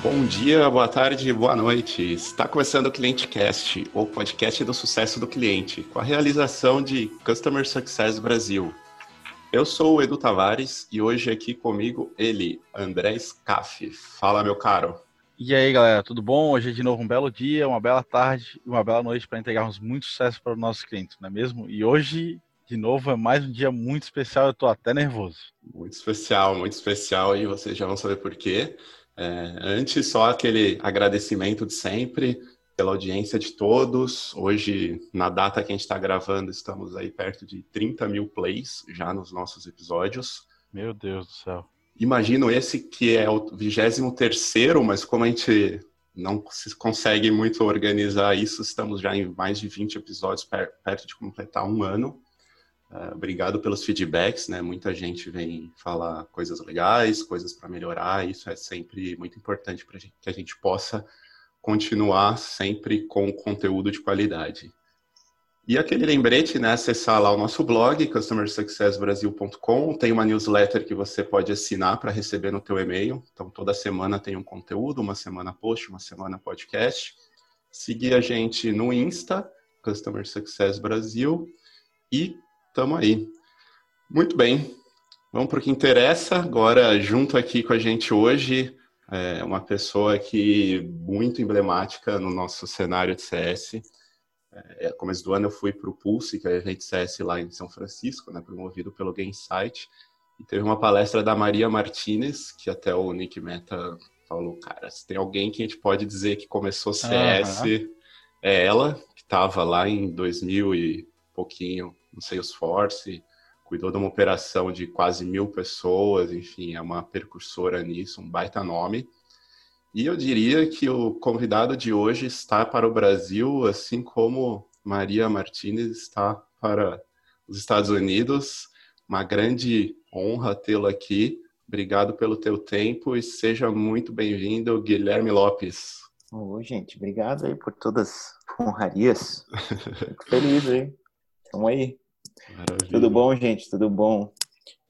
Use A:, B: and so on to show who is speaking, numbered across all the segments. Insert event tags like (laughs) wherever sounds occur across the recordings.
A: Bom dia, boa tarde, boa noite. Está começando o ClienteCast, o podcast do sucesso do cliente, com a realização de Customer Success Brasil. Eu sou o Edu Tavares e hoje aqui comigo ele, André Scaff. Fala, meu caro.
B: E aí, galera, tudo bom? Hoje é de novo um belo dia, uma bela tarde e uma bela noite para entregarmos muito sucesso para os nossos clientes, não é mesmo? E hoje, de novo, é mais um dia muito especial, eu estou até nervoso.
A: Muito especial, muito especial e vocês já vão saber por quê. É, antes, só aquele agradecimento de sempre pela audiência de todos. Hoje, na data que a gente está gravando, estamos aí perto de 30 mil plays já nos nossos episódios.
B: Meu Deus do céu.
A: Imagino esse que é o 23 terceiro, mas como a gente não se consegue muito organizar isso, estamos já em mais de 20 episódios perto de completar um ano. Uh, obrigado pelos feedbacks, né? Muita gente vem falar coisas legais, coisas para melhorar. Isso é sempre muito importante para que a gente possa continuar sempre com conteúdo de qualidade. E aquele lembrete, né? Acessar lá o nosso blog, customersuccessbrasil.com. Tem uma newsletter que você pode assinar para receber no teu e-mail. Então, toda semana tem um conteúdo, uma semana post, uma semana podcast. Seguir a gente no Insta, Customer Success Brasil. E Tamo aí. Muito bem. Vamos para o que interessa. Agora, junto aqui com a gente hoje, é uma pessoa que muito emblemática no nosso cenário de CS. É, começo do ano eu fui para o Pulse, que é a evento CS lá em São Francisco, né, promovido pelo Gamesight. E teve uma palestra da Maria Martinez, que até o Nick Meta falou, cara, se tem alguém que a gente pode dizer que começou CS, uhum. é ela, que estava lá em 2000 e pouquinho no Salesforce, cuidou de uma operação de quase mil pessoas, enfim, é uma percursora nisso, um baita nome. E eu diria que o convidado de hoje está para o Brasil, assim como Maria Martinez está para os Estados Unidos. Uma grande honra tê-lo aqui. Obrigado pelo teu tempo e seja muito bem-vindo, Guilherme Lopes.
C: Oi, gente. Obrigado aí por todas as honrarias. Fico feliz aí. Tamo aí. Maravilha. Tudo bom, gente? Tudo bom?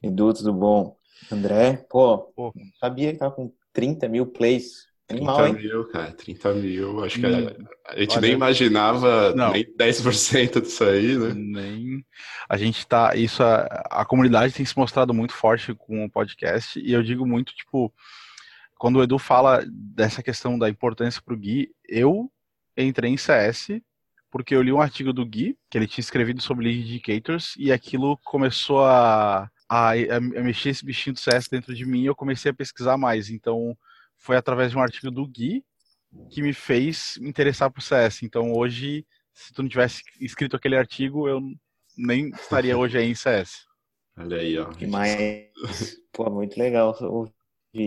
C: Edu, tudo bom? André, pô, pô sabia que tava com 30 mil plays.
A: 30 Animal, mil, cara, 30 mil. Acho que a, hum. a gente Olha, nem imaginava não. nem 10% disso aí, né?
B: Nem. A gente tá. Isso, a, a comunidade tem se mostrado muito forte com o podcast, e eu digo muito, tipo, quando o Edu fala dessa questão da importância pro Gui, eu entrei em CS porque eu li um artigo do Gui, que ele tinha escrevido sobre lead indicators, e aquilo começou a, a, a mexer esse bichinho do CS dentro de mim e eu comecei a pesquisar mais. Então, foi através de um artigo do Gui que me fez me interessar por CS. Então, hoje, se tu não tivesse escrito aquele artigo, eu nem estaria hoje aí em CS. (laughs)
A: Olha aí, ó.
C: Mas, pô, muito legal ouvir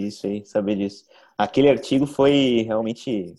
C: isso aí, saber disso. Aquele artigo foi realmente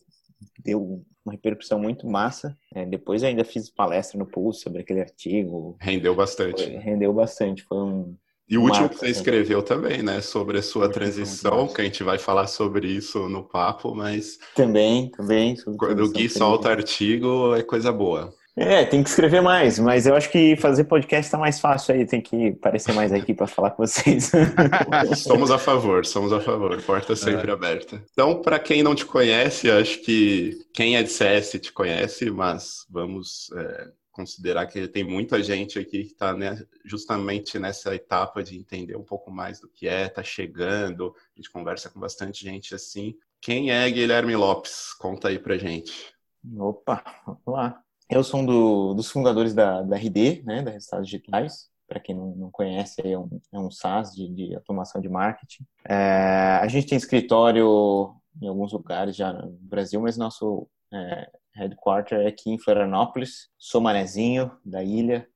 C: deu uma repercussão muito massa. É, depois ainda fiz palestra no Pulse sobre aquele artigo.
A: Rendeu bastante.
C: Foi, rendeu bastante. Foi um.
A: E o último que você escreveu também, né? Sobre a sua transição, que a gente vai falar sobre isso no papo, mas.
C: Também, também.
A: Quando o Gui solta artigo, é coisa boa.
C: É, tem que escrever mais, mas eu acho que fazer podcast tá mais fácil aí, tem que aparecer mais aqui para falar com vocês. (laughs)
A: somos a favor, somos a favor, porta sempre é. aberta. Então, para quem não te conhece, acho que quem é de CS te conhece, mas vamos é, considerar que tem muita gente aqui que está né, justamente nessa etapa de entender um pouco mais do que é, tá chegando, a gente conversa com bastante gente assim. Quem é Guilherme Lopes? Conta aí pra gente.
C: Opa, vamos lá. Eu sou um do, dos fundadores da, da RD, né, da Resultados Digitais. Para quem não, não conhece, é um, é um SaaS de, de automação de marketing. É, a gente tem escritório em alguns lugares já no Brasil, mas nosso é, headquarter é aqui em Florianópolis. Sou manezinho da ilha,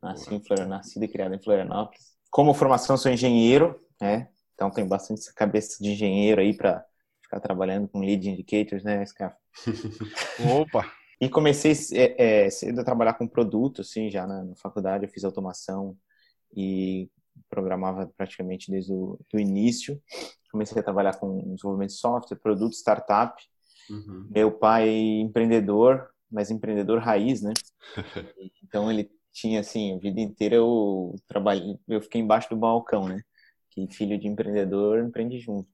C: nasci em Florianópolis, nascido e criado em Florianópolis. Como formação, sou engenheiro, né? Então tenho bastante cabeça de engenheiro aí para ficar trabalhando com lead indicators, né, Scar? (laughs) (laughs)
B: Opa!
C: E comecei é, é, cedo a trabalhar com produto, assim, já na, na, faculdade eu fiz automação e programava praticamente desde o do início. Comecei a trabalhar com desenvolvimento de software, produto, startup. Uhum. Meu pai empreendedor, mas empreendedor raiz, né? (laughs) então ele tinha assim, a vida inteira eu trabalhei, eu fiquei embaixo do balcão, né? Que filho de empreendedor empreende junto.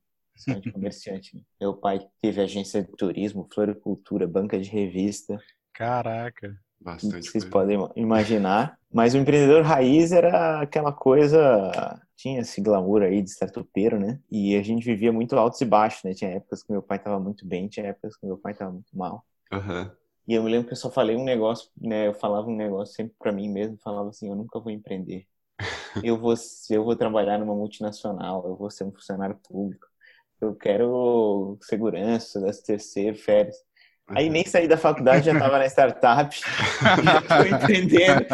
C: De comerciante. Meu pai teve agência de turismo, floricultura, banca de revista.
B: Caraca.
A: Bastante
C: Vocês
A: coisa.
C: podem imaginar. Mas o empreendedor raiz era aquela coisa. Tinha esse glamour aí de startupeiro, né? E a gente vivia muito altos e baixos, né? Tinha épocas que meu pai estava muito bem, tinha épocas que meu pai estava muito mal.
A: Aham.
C: E eu me lembro que eu só falei um negócio, né? Eu falava um negócio sempre pra mim mesmo, falava assim, eu nunca vou empreender. (laughs) Eu vou, eu vou trabalhar numa multinacional, eu vou ser um funcionário público. Eu quero segurança, terceiro, férias. Aí nem saí da faculdade, já estava na startup, (laughs) já estou empreendendo.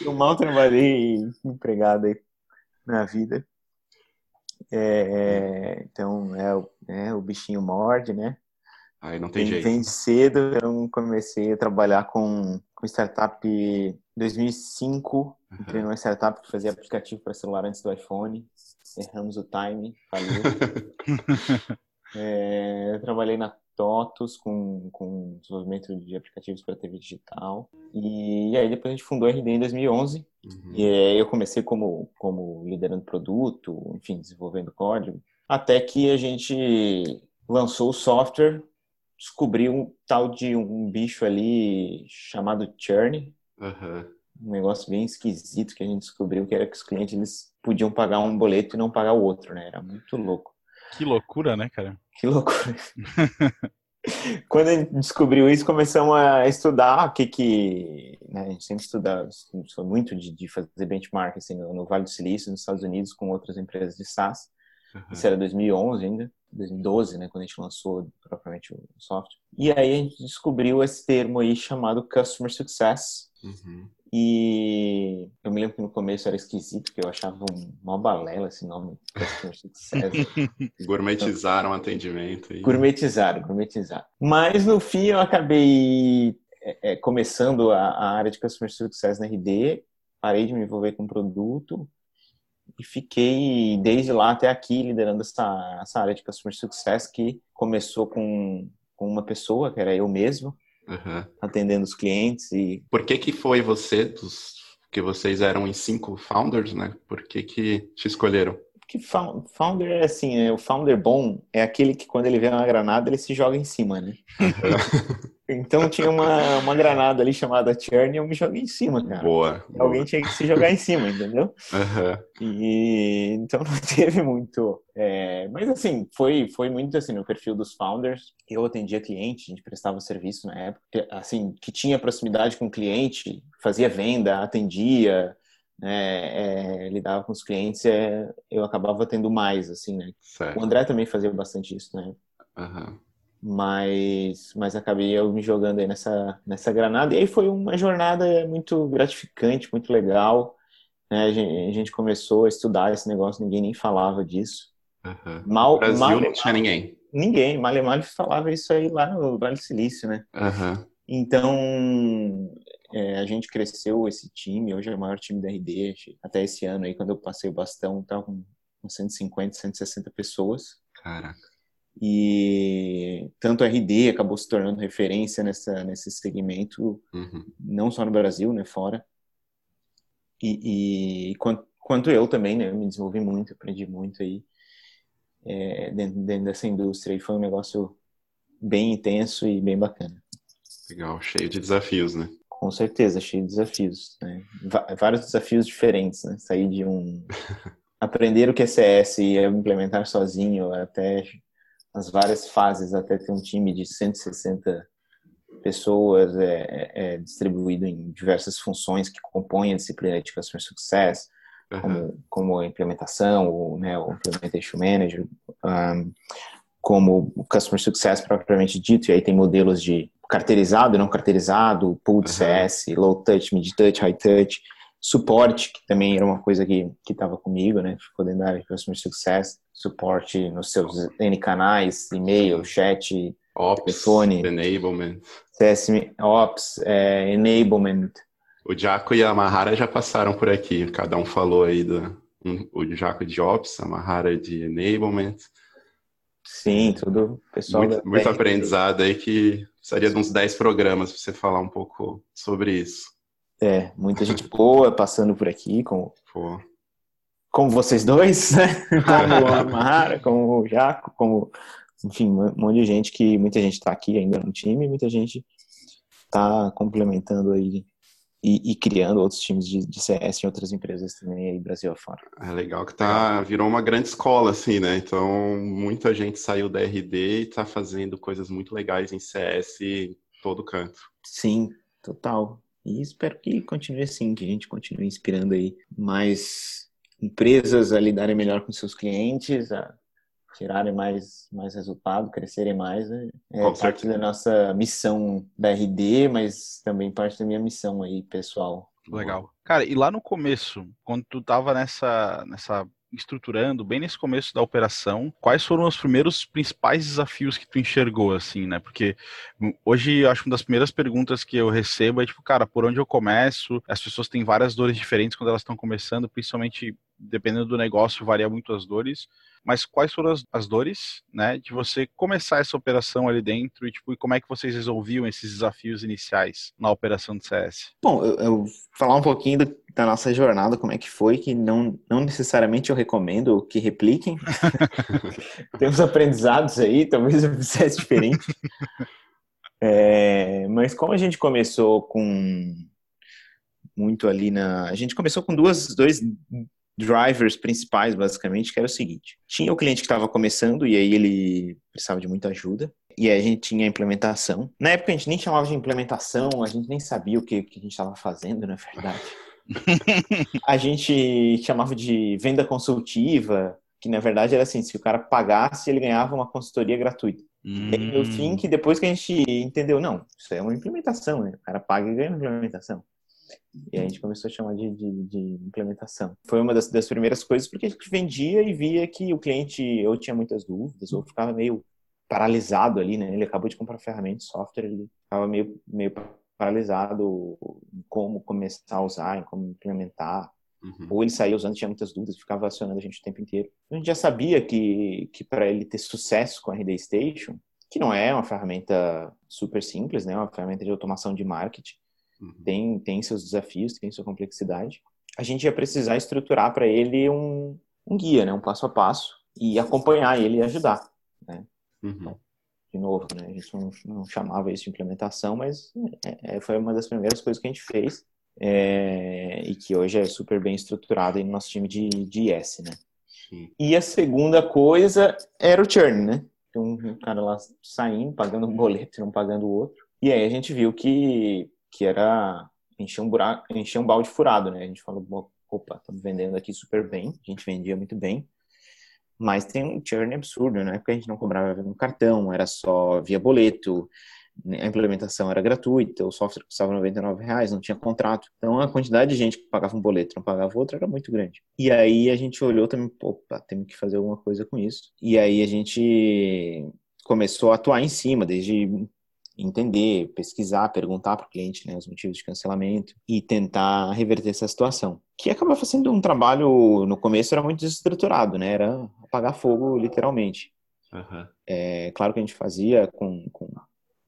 C: Eu mal trabalhei empregado aí na vida. É, então, é, o- é, o bichinho morde, né?
A: Aí não tem
C: Vem,
A: jeito.
C: vem cedo, eu comecei a trabalhar com, com startup em 2005. Entrei numa startup que fazia aplicativo para celular antes do iPhone. Erramos o time, faliu. (laughs) É, eu trabalhei na TOTUS com, com desenvolvimento de aplicativos para TV digital. E, aí depois a gente fundou a RD em 2011.
A: Uhum.
C: E aí eu comecei como, como liderando produto, enfim, desenvolvendo código. Até que a gente lançou o software, descobriu um tal de um bicho ali chamado churn,
A: Aham.
C: um negócio bem esquisito que a gente descobriu, que era que os clientes eles podiam pagar um boleto e não pagar o outro, né? Era muito louco.
B: Que loucura, né, cara? (laughs)
C: Que loucura. Quando a gente descobriu isso, começamos a estudar o que que... Né, a gente sempre estuda, sou muito de, de fazer benchmark assim, no, no Vale do Silício, nos Estados Unidos, com outras empresas de SaaS.
A: aham.
C: Isso era 2011 ainda, 2012, né, quando a gente lançou propriamente o software. E aí a gente descobriu esse termo aí chamado Customer Success.
A: Uhum.
C: E eu me lembro que no começo era esquisito, porque eu achava um- uma balela esse nome, Success. (laughs)
A: Gourmetizaram o atendimento. E...
C: Gourmetizaram, gourmetizaram. Mas no fim eu acabei é, é, começando a, a área de Customer Success na RD, parei de me envolver com produto e fiquei desde lá até aqui liderando essa, essa área de Customer Success que começou com, com uma pessoa, que era eu mesmo,
A: Aham.
C: atendendo os clientes e
A: Por que que foi você, dos... que vocês eram em cinco founders, né? Por que que te escolheram?
C: Que found- founder é assim, né? o founder bom é aquele que quando ele vê uma granada ele se joga em cima, né? (laughs) Então tinha uma, uma granada ali chamada Churn e eu me joguei em cima, cara.
A: Boa. boa.
C: Alguém tinha que se jogar em cima, entendeu?
A: Aham.
C: E então (laughs) não teve muito. é, mas assim, foi, foi muito assim no perfil dos founders. Eu atendia cliente, a gente prestava serviço na época, assim, que tinha proximidade com o cliente, fazia venda, atendia, né, é, lidava com os clientes, é, eu acabava tendo mais, assim, né? O
A: Certo.
C: André também fazia bastante isso, né?
A: Aham.
C: mas mas acabei eu me jogando aí nessa nessa granada e aí foi uma jornada muito gratificante muito legal né? a, gente, a gente começou a estudar esse negócio ninguém nem falava disso
A: Aham.
C: mal
A: No Brasil
C: mal
A: não tinha ninguém.
C: ninguém mal e mal falava isso aí lá no Vale do Silício né
A: Aham.
C: então é, a gente cresceu esse time hoje é o maior time da RD até esse ano aí quando eu passei o bastão tava com 150 160 pessoas
A: Caraca.
C: e tanto a RD acabou se tornando referência nessa, nesse segmento,
A: Uhum.
C: não só no Brasil, né, fora. E, e quanto, quanto eu também, né, eu me desenvolvi muito, aprendi muito aí é, dentro, dentro dessa indústria. E foi um negócio bem intenso e bem bacana.
A: Legal, cheio de desafios, né?
C: Com certeza, cheio de desafios, né? Vários desafios diferentes, né? Sair de um... (laughs) Aprender o que é CS e implementar sozinho até as várias fases, até ter um time de 160 pessoas é, é, é distribuído em diversas funções que compõem a disciplina de Customer Success,
A: Aham.
C: como, como a implementação, o, né, o Implementation Manager, um, como o Customer Success propriamente dito, e aí tem modelos de carteirizado, não carteirizado, pool de
A: Uhum.
C: CS, low touch, mid touch, high touch, suporte, que também era uma coisa que estava comigo, né, ficou dentro da área de Customer Success, suporte nos seus N canais, e-mail, chat,
A: Ops,
C: telefone.
A: enablement.
C: CSM Ops, é, Enablement,
A: O Jaco e a Mahara já passaram por aqui. Cada um falou aí do um- o Jaco de Ops, a Mahara de enablement.
C: Sim, tudo pessoal
A: Muito, muito aprendizado aí que precisaria de uns 10 programas para você falar um pouco sobre isso.
C: É, muita gente boa passando por aqui, como
A: Pô,
C: como vocês dois, né? (laughs) Como a Mahara, como o Jaco, como, enfim, um monte de gente que muita gente está aqui ainda no time, muita gente está complementando aí e, e, criando outros times de, de, CS em outras empresas também aí Brasil afora.
A: É legal que tá virou uma grande escola assim, né? Então muita gente saiu da RD e está fazendo coisas muito legais em CS em todo canto.
C: Sim, total. E espero que continue assim, que a gente continue inspirando aí mais empresas a lidarem melhor com seus clientes, a tirarem mais, mais resultado, crescerem mais. Né? É parte certeza. da nossa missão da RD, mas também parte da minha missão aí, pessoal.
B: Legal. Cara, e lá no começo, quando tu tava nessa, nessa estruturando, bem nesse começo da operação, quais foram os primeiros principais desafios que tu enxergou, assim, né? Porque hoje, acho que uma das primeiras perguntas que eu recebo é, tipo, cara, por onde eu começo? As pessoas têm várias dores diferentes quando elas estão começando, principalmente dependendo do negócio, varia muito as dores mas quais foram as, as, dores, né, de você começar essa operação ali dentro e, tipo, e como é que vocês resolviam esses desafios iniciais na operação do CS?
C: Bom, eu, eu falar um pouquinho do, da nossa jornada, como é que foi, que não, não necessariamente eu recomendo que repliquem. (laughs) (laughs) Temos aprendizados aí, talvez eu fizesse diferente. (laughs) É, mas como a gente começou com muito ali na. A gente começou com duas, dois drivers principais, basicamente, que era o seguinte: tinha o cliente que estava começando e aí ele precisava de muita ajuda, e aí a gente tinha a implementação. Na época a gente nem chamava de implementação, a gente nem sabia o que, que a gente estava fazendo, na verdade. (laughs) a gente chamava de venda consultiva, que na verdade era assim: se o cara pagasse, ele ganhava uma consultoria gratuita. Hum. E no fim, que depois que a gente entendeu, não, isso é uma implementação, né? O cara paga e ganha uma implementação. E a gente começou a chamar de, de, de implementação. Foi uma das, das, primeiras coisas porque a gente vendia e via que o cliente ou tinha muitas dúvidas ou ficava meio paralisado ali, né? Ele acabou de comprar ferramenta software, ele ficava meio, meio paralisado em como começar a usar, em como implementar. Uhum. Ou ele saía usando, tinha muitas dúvidas, ficava acionando a gente o tempo inteiro. A gente já sabia que, que para ele ter sucesso com a RD Station, que não é uma ferramenta super simples, né? É uma ferramenta de automação de marketing, Uhum. tem, tem seus desafios, tem sua complexidade. A gente ia precisar estruturar para ele um, um guia, né, um passo a passo, e acompanhar ele e ajudar. Né? Uhum. Então, de novo, né, a gente não, não chamava isso de implementação, mas é, é, foi uma das primeiras coisas que a gente fez é, e que hoje é super bem estruturada no nosso time de, de IS, né? Sim. E a segunda coisa era o churn, né? Um cara lá saindo, pagando um boleto e não pagando o outro. E aí a gente viu que que era encher um buraco, encher um balde furado, né? A gente falou, opa, estamos vendendo aqui super bem, a gente vendia muito bem, mas tem um churn absurdo, né? Porque a gente não cobrava no cartão, era só via boleto, a implementação era gratuita, o software custava 99 reais, não tinha contrato. Então a quantidade de gente que pagava um boleto não pagava outro era muito grande. E aí a gente olhou também, opa, temos que fazer alguma coisa com isso. E aí a gente começou a atuar em cima, desde entender, pesquisar, perguntar para o cliente né, os motivos de cancelamento e tentar reverter essa situação. Que acabava sendo um trabalho, no começo era muito desestruturado, né? Era apagar fogo, literalmente. Uhum. É, claro que a gente fazia com, com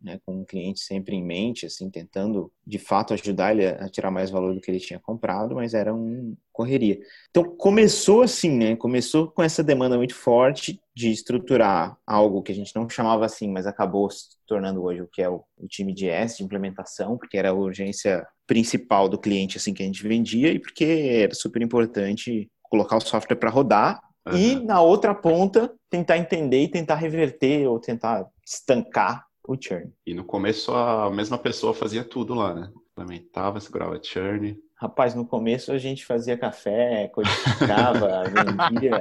C: né, com o cliente sempre em mente, assim, tentando de fato ajudar ele a tirar mais valor do que ele tinha comprado, mas era uma correria. Então começou assim, né? Começou com essa demanda muito forte de estruturar algo que a gente não chamava assim, mas acabou se tornando hoje o que é o, o time de S, de implementação, porque era a urgência principal do cliente assim que a gente vendia e porque era super importante colocar o software para rodar Uhum. E na outra ponta, tentar entender e tentar reverter ou tentar estancar o churn.
A: E no começo a mesma pessoa fazia tudo lá, né? Implementava, segurava churn.
C: Rapaz, no começo a gente fazia café, codificava, (laughs) vendia.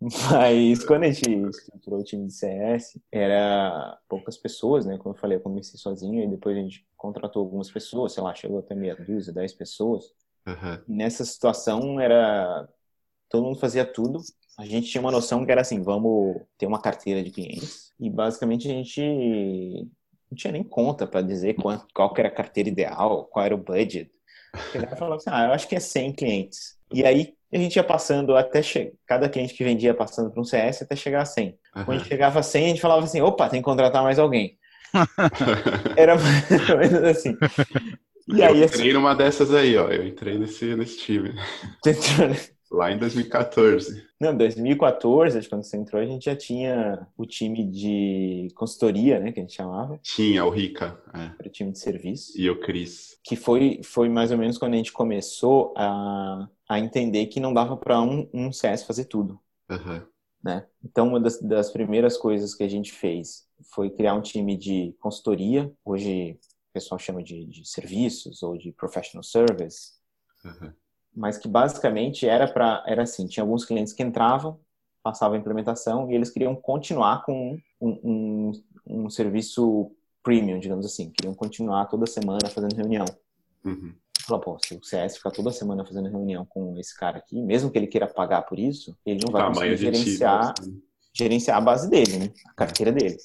C: Mas quando a gente estruturou o time de CS, era poucas pessoas, né? Como eu falei, eu comecei sozinho e depois a gente contratou algumas pessoas, sei lá, chegou até meia dúzia, dez pessoas. Uhum. Nessa situação era todo mundo fazia tudo a gente tinha uma noção que era assim, vamos ter uma carteira de clientes e basicamente a gente não tinha nem conta para dizer qual, qual era a carteira ideal, qual era o budget. Chegava e falava assim, ah, eu acho que é 100 clientes. E aí a gente ia passando até che... cada cliente que vendia passando para um CS até chegar a 100. Uhum. Quando a gente chegava a 100, a gente falava assim, opa, tem que contratar mais alguém. (laughs) era mais ou menos assim.
A: E eu aí, entrei assim... numa dessas aí, ó. Eu entrei nesse, nesse time. Lá em 2014.
C: Não, 2014, quando você entrou, a gente já tinha o time de consultoria, né, que a gente chamava.
A: Tinha, o Rica.
C: É. O time de serviço.
A: E o Cris.
C: Que foi, foi mais ou menos quando a gente começou a, a entender que não dava para um, um CS fazer tudo.
A: Uhum.
C: Né? Então, uma das, das primeiras coisas que a gente fez foi criar um time de consultoria. Hoje, o pessoal chama de, de serviços ou de professional service. Uhum mas que basicamente era para era assim, tinha alguns clientes que entravam, passavam a implementação e eles queriam continuar com um, um, um serviço premium, digamos assim, queriam continuar toda semana fazendo reunião.
A: Uhum.
C: Falou, pô, se o CS ficar toda semana fazendo reunião com esse cara aqui, mesmo que ele queira pagar por isso, ele não vai conseguir gerenciar, time, assim. gerenciar a base dele, né? A carteira dele.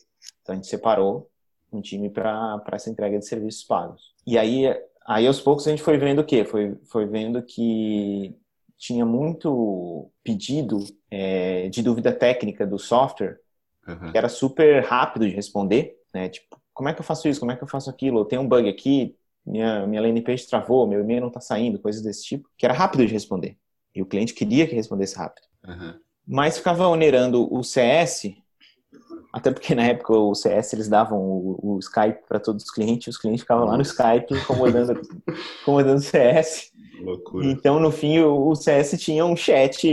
C: Então a gente separou um time para essa entrega de serviços pagos. E aí Aí aos poucos a gente foi vendo o quê? Foi, foi vendo que tinha muito pedido é, de dúvida técnica do software, uhum. que era super rápido de responder, né? Tipo, como é que eu faço isso? Como é que eu faço aquilo? Tem um bug aqui, minha, minha landing page travou, meu e-mail não está saindo, coisas desse tipo, que era rápido de responder. E o cliente queria que respondesse rápido.
A: Uhum.
C: Mas ficava onerando o CS até porque na época o CS eles davam o, o Skype para todos os clientes, os clientes ficavam lá no Skype incomodando, (laughs) incomodando o CS.
A: Loucura.
C: Então, no fim, o, o CS tinha um chat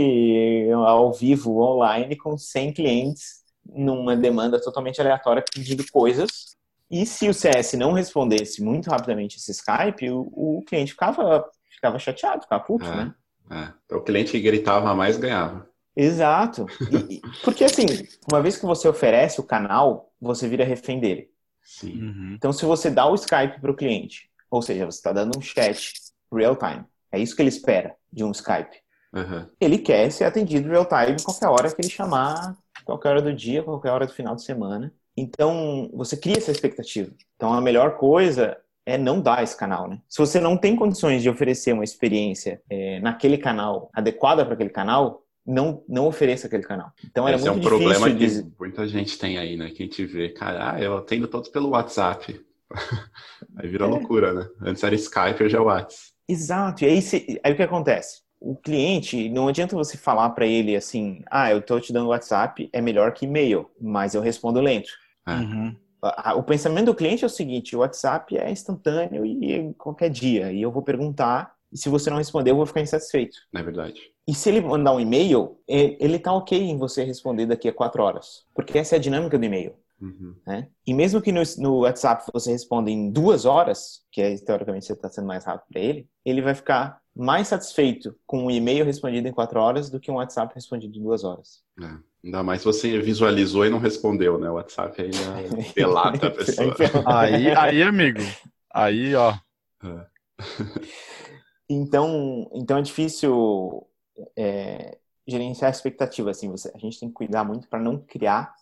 C: ao vivo, online, com 100 clientes, numa demanda totalmente aleatória, pedindo coisas. E se o CS não respondesse muito rapidamente esse Skype, o, o cliente ficava, ficava chateado, ficava puto,
A: é,
C: né?
A: É. Então, o cliente que gritava mais ganhava.
C: Exato. E, porque assim, uma vez que você oferece o canal, você vira refém dele.
A: Sim.
B: Uhum.
C: Então, se você dá o Skype para o cliente, ou seja, você está dando um chat real time, é isso que ele espera de um Skype.
A: Uhum.
C: Ele quer ser atendido real time qualquer hora que ele chamar, qualquer hora do dia, qualquer hora do final de semana. Então, você cria essa expectativa. Então, a melhor coisa é não dar esse canal, né? Se você não tem condições de oferecer uma experiência é, naquele canal adequada para aquele canal, não, não ofereça aquele canal. Então era Esse muito
A: é um problema
C: de...
A: que muita gente tem aí, né? Que a gente vê, cara, ah, eu atendo todos pelo WhatsApp. (laughs) aí vira é. loucura, né? Antes era Skype, hoje é WhatsApp.
C: Exato. E aí, se, aí o que acontece? O cliente, não adianta você falar para ele assim, ah, eu tô te dando WhatsApp, é melhor que e-mail, mas eu respondo lento.
A: É.
B: Uhum.
C: O pensamento do cliente é o seguinte: o WhatsApp é instantâneo e qualquer dia. E eu vou perguntar, e se você não responder, eu vou ficar insatisfeito.
A: É verdade.
C: E se ele mandar um e-mail, ele tá ok em você responder daqui a quatro horas. Porque essa é a dinâmica do e-mail.
A: Uhum.
C: Né? E mesmo que no, no, WhatsApp você responda em duas horas, que é teoricamente você está sendo mais rápido para ele, ele vai ficar mais satisfeito com um e-mail respondido em quatro horas do que um WhatsApp respondido em duas horas.
A: É. Ainda mais se você visualizou e não respondeu, né? O WhatsApp ainda delata a (laughs) pessoa.
B: aí, aí, amigo, aí, ó.
A: É. (laughs)
C: então, então é difícil é, gerenciar a expectativa, assim, você, a gente tem que cuidar muito para não criar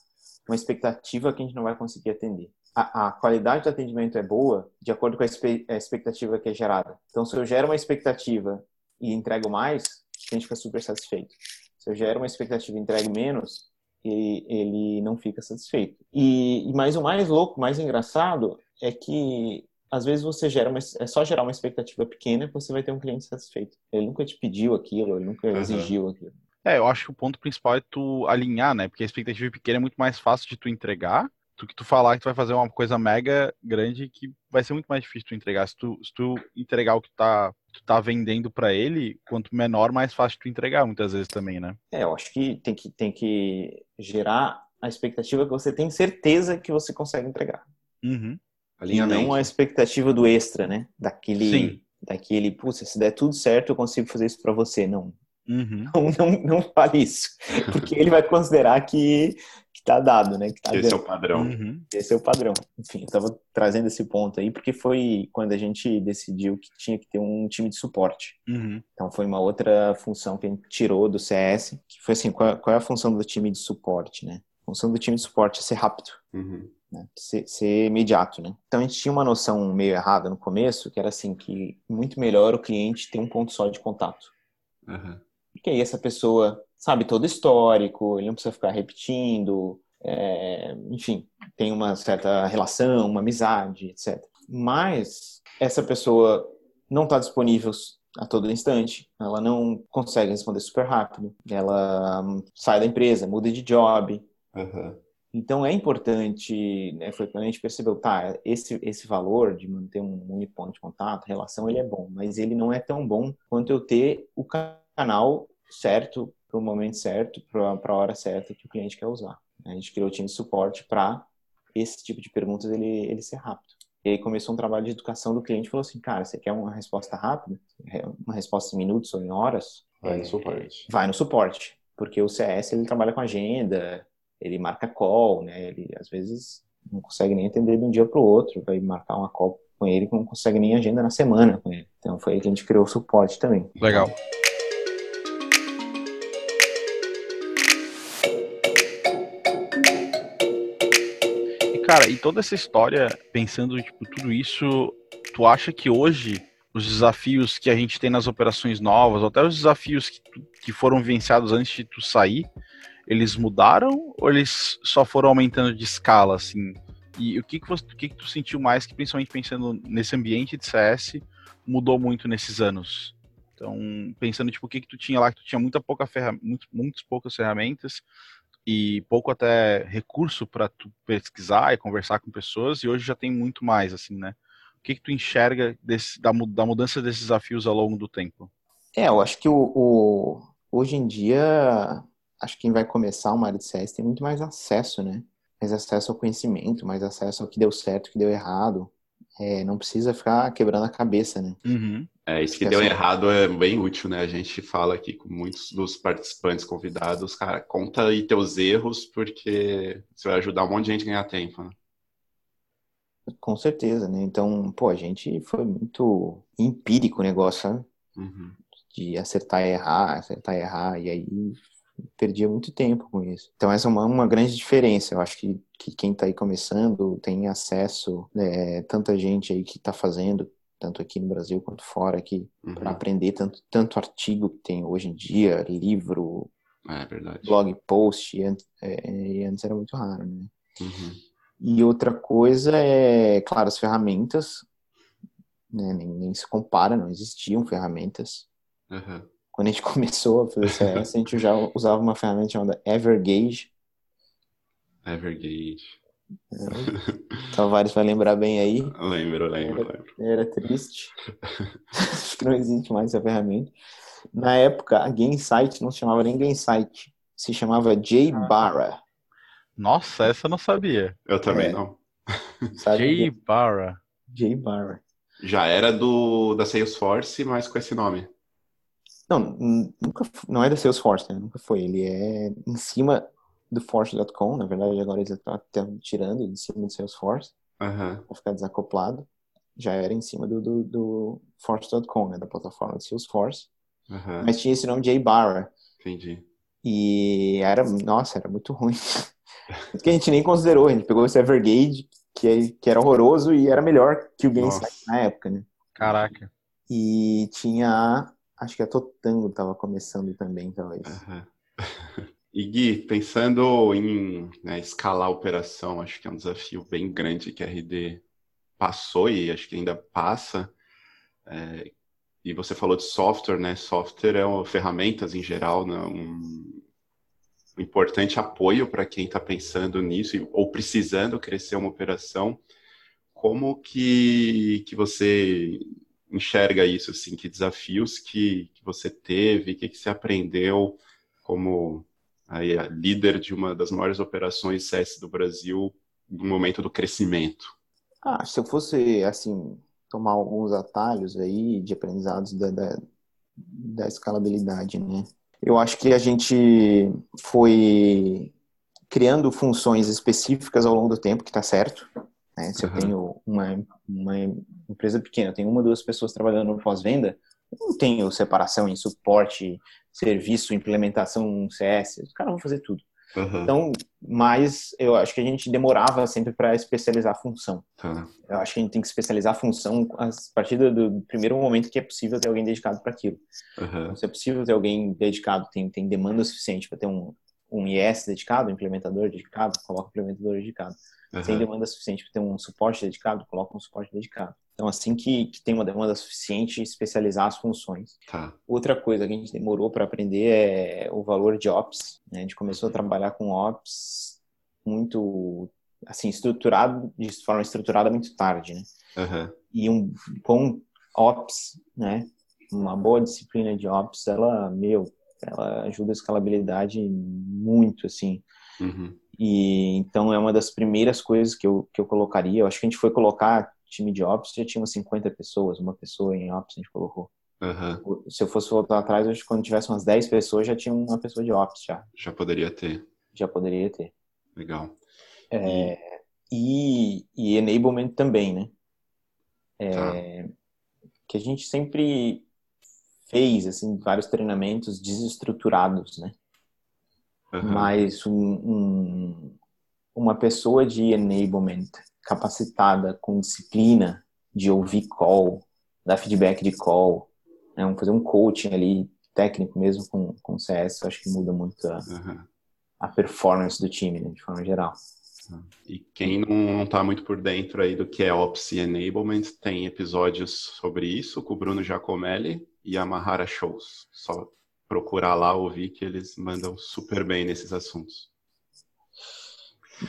C: uma expectativa que a gente não vai conseguir atender. A, a, qualidade do atendimento é boa de acordo com a, expectativa que é gerada. Então, se eu gero uma expectativa e entrego mais, a gente fica super satisfeito. Se eu gero uma expectativa e entrego menos, ele, ele não fica satisfeito. E, e mais o mais louco, mais engraçado é que às vezes você gera uma, é só gerar uma expectativa pequena que você vai ter um cliente satisfeito. Ele nunca te pediu aquilo, ele nunca uhum. exigiu aquilo.
B: É, eu acho que o ponto principal é tu alinhar, né? Porque a expectativa pequena é muito mais fácil de tu entregar do que tu falar que tu vai fazer uma coisa mega grande que vai ser muito mais difícil tu entregar. Se tu, se tu entregar o que tá, tu tá vendendo para ele, quanto menor, mais fácil tu entregar muitas vezes também, né?
C: É, eu acho que tem que, tem que gerar a expectativa que você tem certeza que você consegue entregar.
B: Uhum.
C: E não a expectativa do extra, né? Daquele, Sim. daquele, putz, se der tudo certo, eu consigo fazer isso para você. Não.
B: Uhum. (laughs)
C: Não, não, não fale isso. (laughs) Porque ele vai considerar que, que tá dado, né? Que tá
A: Esse é o padrão.
C: Uhum. Esse é o padrão. Enfim, eu tava trazendo esse ponto aí, porque foi quando a gente decidiu que tinha que ter um time de suporte.
B: Uhum.
C: Então foi uma outra função que a gente tirou do CS, que foi assim, qual, qual é a função do time de suporte, né? A função do time de suporte é ser rápido.
A: Uhum
C: né? Ser, ser, imediato, né? Então a gente tinha uma noção meio errada no começo, que era assim, que muito melhor o cliente ter um ponto só de contato.
A: Uhum.
C: Porque aí essa pessoa sabe todo o histórico, ele não precisa ficar repetindo, é, enfim, tem uma certa relação, uma amizade, etc. Mas essa pessoa não está disponível a todo instante, ela não consegue responder super rápido, ela hum, sai da empresa, muda de job.
A: Uhum.
C: Então é importante, né, foi quando a gente percebeu, tá, esse, esse valor de manter um uniponto de contato, relação, ele é bom, mas ele não é tão bom quanto eu ter o canal certo, para o momento certo, para a hora certa que o cliente quer usar. A gente criou o time de suporte para esse tipo de perguntas ele, ele ser rápido. E aí começou um trabalho de educação do cliente, falou assim, cara, você quer uma resposta rápida? Uma resposta em minutos ou em horas?
A: Vai no suporte.
C: Vai no suporte. Porque o CS, ele trabalha com agenda, ele marca call, né? Ele, às vezes, não consegue nem atender de um dia para o outro. Vai marcar uma call com ele que não consegue nem agenda na semana com ele. Então, foi aí que a gente criou o suporte também.
B: Legal. cara, e toda essa história, pensando, tipo, tudo isso, tu acha que hoje os desafios que a gente tem nas operações novas, ou até os desafios que, que foram vivenciados antes de tu sair, eles mudaram ou eles só foram aumentando de escala, assim? E o que que, você, o que que tu sentiu mais que, principalmente pensando nesse ambiente de CS, mudou muito nesses anos? Então, pensando, tipo, o que que tu tinha lá, que tu tinha muita pouca ferra muito, muitas poucas ferramentas, e pouco até recurso para tu pesquisar e conversar com pessoas e hoje já tem muito mais assim né o que que tu enxerga desse, da, da mudança desses desafios ao longo do tempo
C: é eu acho que o, o, hoje em dia acho que quem vai começar uma área de CS tem muito mais acesso né mais acesso ao conhecimento mais acesso ao que deu certo o que deu errado é, não precisa ficar quebrando a cabeça né
B: uhum.
A: É, isso que deu assim, errado é bem útil, né? A gente fala aqui com muitos dos participantes convidados, cara, conta aí teus erros, porque isso vai ajudar um monte de gente a ganhar tempo, né?
C: Com certeza, né? Então, pô, a gente foi muito empírico o negócio, sabe?
A: Uhum.
C: De acertar e errar, acertar e errar, e aí perdia muito tempo com isso. Então, essa é uma, uma grande diferença. Eu acho que, que quem está aí começando tem acesso, né, tanta gente aí que está fazendo, tanto aqui no Brasil quanto fora, aqui, uhum. para aprender tanto, tanto artigo que tem hoje em dia, livro,
A: é,
C: blog post, e, é, e antes era muito raro, né?
A: Uhum.
C: E outra coisa é, claro, as ferramentas, né, nem, nem se compara, não existiam ferramentas.
A: Uhum.
C: Quando a gente (laughs) começou a fazer CS, a gente já usava uma ferramenta chamada Evergage.
A: Evergage. (laughs)
C: Tavares vai lembrar bem aí.
A: Lembro, lembro,
C: era,
A: lembro.
C: Era triste. Acho (laughs) que não existe mais essa ferramenta. Na época, a GameSight não se chamava nem GameSight, se chamava JBarra.
B: Nossa, essa eu não sabia.
A: Eu também é. não.
B: JBarra.
C: JBarra.
A: Já era do da Salesforce, mas com esse nome.
C: Não, nunca, não é da Salesforce, né? nunca foi. Ele é em cima do Force.com, na verdade agora eles estão tirando de cima do Salesforce
A: uhum.
C: para ficar desacoplado. Já era em cima do, do, do Force.com, né, da plataforma do Salesforce.
A: Uhum.
C: Mas tinha esse nome Jay Barra.
A: Entendi.
C: E era, nossa, era muito ruim. (laughs) que a gente nem considerou, a gente pegou esse Evergage, que, é, que era horroroso e era melhor que o GameSight na época, né?
B: Caraca.
C: E tinha, acho que a Totango estava começando também, talvez.
A: Uhum. (laughs) E Gui, pensando em né, escalar a operação, acho que é um desafio bem grande que a RD passou e acho que ainda passa. É, e você falou de software, né? Software é uma, ferramentas em geral, né? um, um importante apoio para quem está pensando nisso ou precisando crescer uma operação. Como que, que você enxerga isso? Assim, que desafios que, que você teve, o que, que você aprendeu como aí a líder de uma das maiores operações CS do Brasil no momento do crescimento?
C: Ah, se eu fosse, assim, tomar alguns atalhos aí de aprendizados da, da, da escalabilidade, né? Eu acho que a gente foi criando funções específicas ao longo do tempo, que está certo. Né? Se uhum. eu tenho uma, uma empresa pequena, tenho uma, duas pessoas trabalhando no pós-venda, não tenho separação em suporte, serviço, implementação CS, os caras vão fazer tudo.
A: Uhum.
C: Então, mas eu acho que a gente demorava sempre para especializar a função.
A: Uhum.
C: Eu acho que a gente tem que especializar a função a partir do, primeiro momento que é possível ter alguém dedicado para aquilo.
A: Uhum.
C: Então, se é possível ter alguém dedicado, tem, tem demanda suficiente para ter um, um IS dedicado, um implementador dedicado, coloca um implementador dedicado. Uhum. Sem demanda suficiente para ter um suporte dedicado, coloca um suporte dedicado. Então, assim que, que tem uma demanda suficiente, especializar as funções.
A: Tá.
C: Outra coisa que a gente demorou para aprender é o valor de Ops. Né? A gente começou a trabalhar com Ops muito, assim, estruturado, de forma estruturada muito tarde, né?
A: Uhum.
C: E um bom Ops, né? Uma boa disciplina de Ops, ela, meu, ela ajuda a escalabilidade muito, assim.
A: Uhum.
C: E então é uma das primeiras coisas que eu, que eu colocaria. Eu acho que a gente foi colocar time de Ops, já tinha umas 50 pessoas, uma pessoa em Ops a gente colocou.
A: Uhum.
C: Se eu fosse voltar atrás, acho que quando tivesse umas 10 pessoas, já tinha uma pessoa de Ops já.
A: Já poderia ter.
C: Já poderia ter.
A: Legal.
C: É, e, e enablement também, né? É, tá. Que a gente sempre fez, assim, vários treinamentos desestruturados, né? Uhum. Mas um, um, uma pessoa de enablement capacitada, com disciplina de ouvir call, dar feedback de call, né? fazer um coaching ali técnico mesmo com, com CS, acho que muda muito a, uhum. a performance do time, né, de forma geral.
A: E quem não está muito por dentro aí do que é Ops e Enablement, tem episódios sobre isso com o Bruno Giacomelli e a Mahara Shows. Só procurar lá, ouvir que eles mandam super bem nesses assuntos.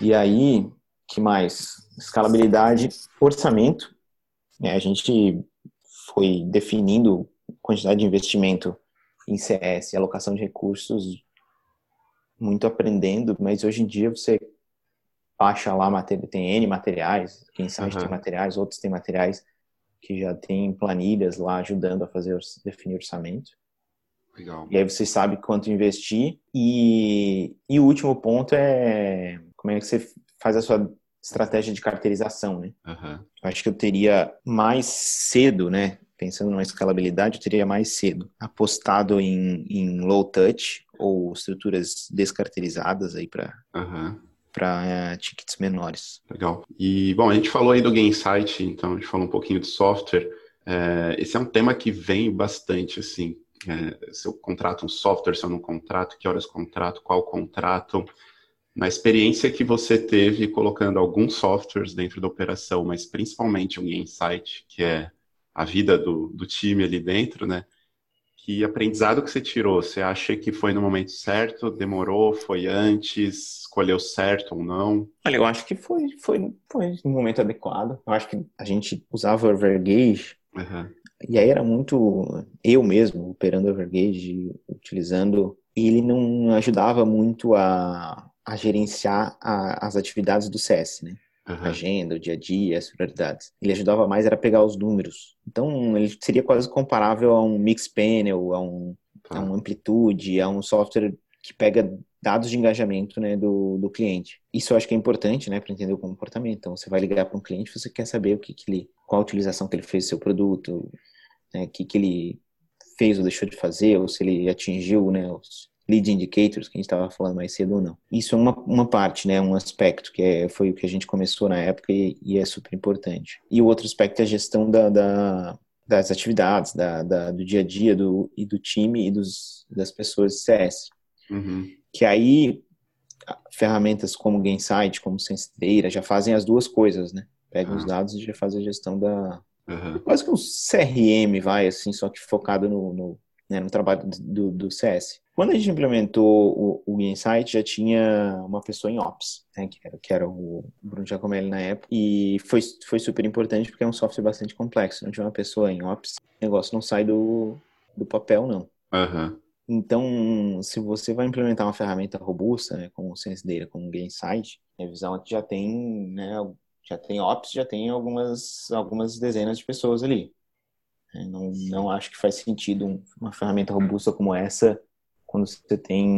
C: E aí, que mais? Escalabilidade, orçamento. É, a gente foi definindo quantidade de investimento em CS, alocação de recursos, muito aprendendo, mas hoje em dia você baixa lá, tem N materiais, quem sabe uhum. tem materiais, outros têm materiais que já tem planilhas lá ajudando a fazer definir orçamento.
A: Legal.
C: E aí você sabe quanto investir. E, e o último ponto é como é que você faz a sua estratégia de carteirização, né?
A: Uhum.
C: Eu acho que eu teria mais cedo, né? Pensando numa escalabilidade, eu teria mais cedo apostado em, em low touch ou estruturas descarteirizadas aí para
A: uhum
C: para uh, tickets menores.
A: Legal. E, bom, a gente falou aí do Gainsight, então a gente falou um pouquinho de software. É, esse é um tema que vem bastante, assim, é, se eu contrato um software, se eu não contrato, que horas contrato, qual contrato. Na experiência que você teve colocando alguns softwares dentro da operação, mas principalmente o Gainsight, que é a vida do, do time ali dentro, né? Que aprendizado que você tirou? Você acha que foi no momento certo? Demorou? Foi antes? Escolheu certo ou não?
C: Olha, eu acho que foi, foi, foi no momento adequado. Eu acho que a gente usava o Overgage
A: uhum.
C: e aí era muito eu mesmo operando o Overgage, utilizando. E ele não ajudava muito a, a gerenciar a, as atividades do CS, né? Uhum. agenda, o dia a dia, as prioridades. Ele ajudava mais era pegar os números. Então, ele seria quase comparável a um Mixpanel, a um, tá. a um Amplitude, a um software que pega dados de engajamento né, do, do cliente. Isso eu acho que é importante né, para entender o comportamento. Então, você vai ligar para um cliente, você quer saber o que, que ele, qual a utilização que ele fez do seu produto, né, o que, que ele fez ou deixou de fazer, ou se ele atingiu né, os, lead indicators, que a gente estava falando mais cedo ou não. Isso é uma, uma parte, né, um aspecto que é, foi o que a gente começou na época e, e é super importante. E o outro aspecto é a gestão da, da das atividades, da, da, do dia a dia do, e do time e dos, das pessoas de CS.
A: Uhum.
C: Que aí, ferramentas como Gainsight, como Sensideira, já fazem as duas coisas, né? Pegam uhum. os dados e já fazem a gestão da...
A: Uhum.
C: Quase que um CRM, vai, assim, só que focado no, no, né, no trabalho do, do CS. Quando a gente implementou o, o Insight, já tinha uma pessoa em Ops, né, que, era, que era o Bruno Giacomelli na época, e foi, foi super importante porque é um software bastante complexo. Não tinha uma pessoa em Ops, o negócio não sai do, do papel, não.
A: Uhum.
C: Então, se você vai implementar uma ferramenta robusta, né, como o SenseData, como o Gainsight, a visão é que já tem, né, já tem Ops, já tem algumas, algumas dezenas de pessoas ali. Não, não acho que faz sentido uma ferramenta robusta como essa quando você tem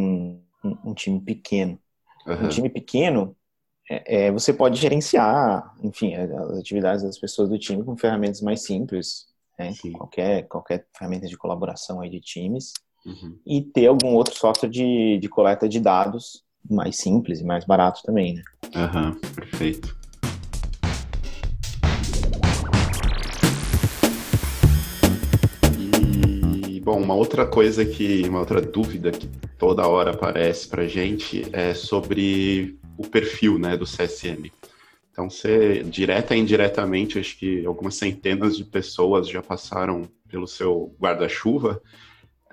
C: um, um time pequeno. Uhum. Um time pequeno, é, é, você pode gerenciar, enfim, as atividades das pessoas do time com ferramentas mais simples, né? qualquer, qualquer ferramenta de colaboração aí de times,
A: uhum.
C: e ter algum outro software de, de coleta de dados mais simples e mais barato também, né?
A: Aham, uhum, perfeito. Bom, uma outra coisa que, uma outra dúvida que toda hora aparece para gente é sobre o perfil, né, do CSM. Então, você, direta e indiretamente, acho que algumas centenas de pessoas já passaram pelo seu guarda-chuva.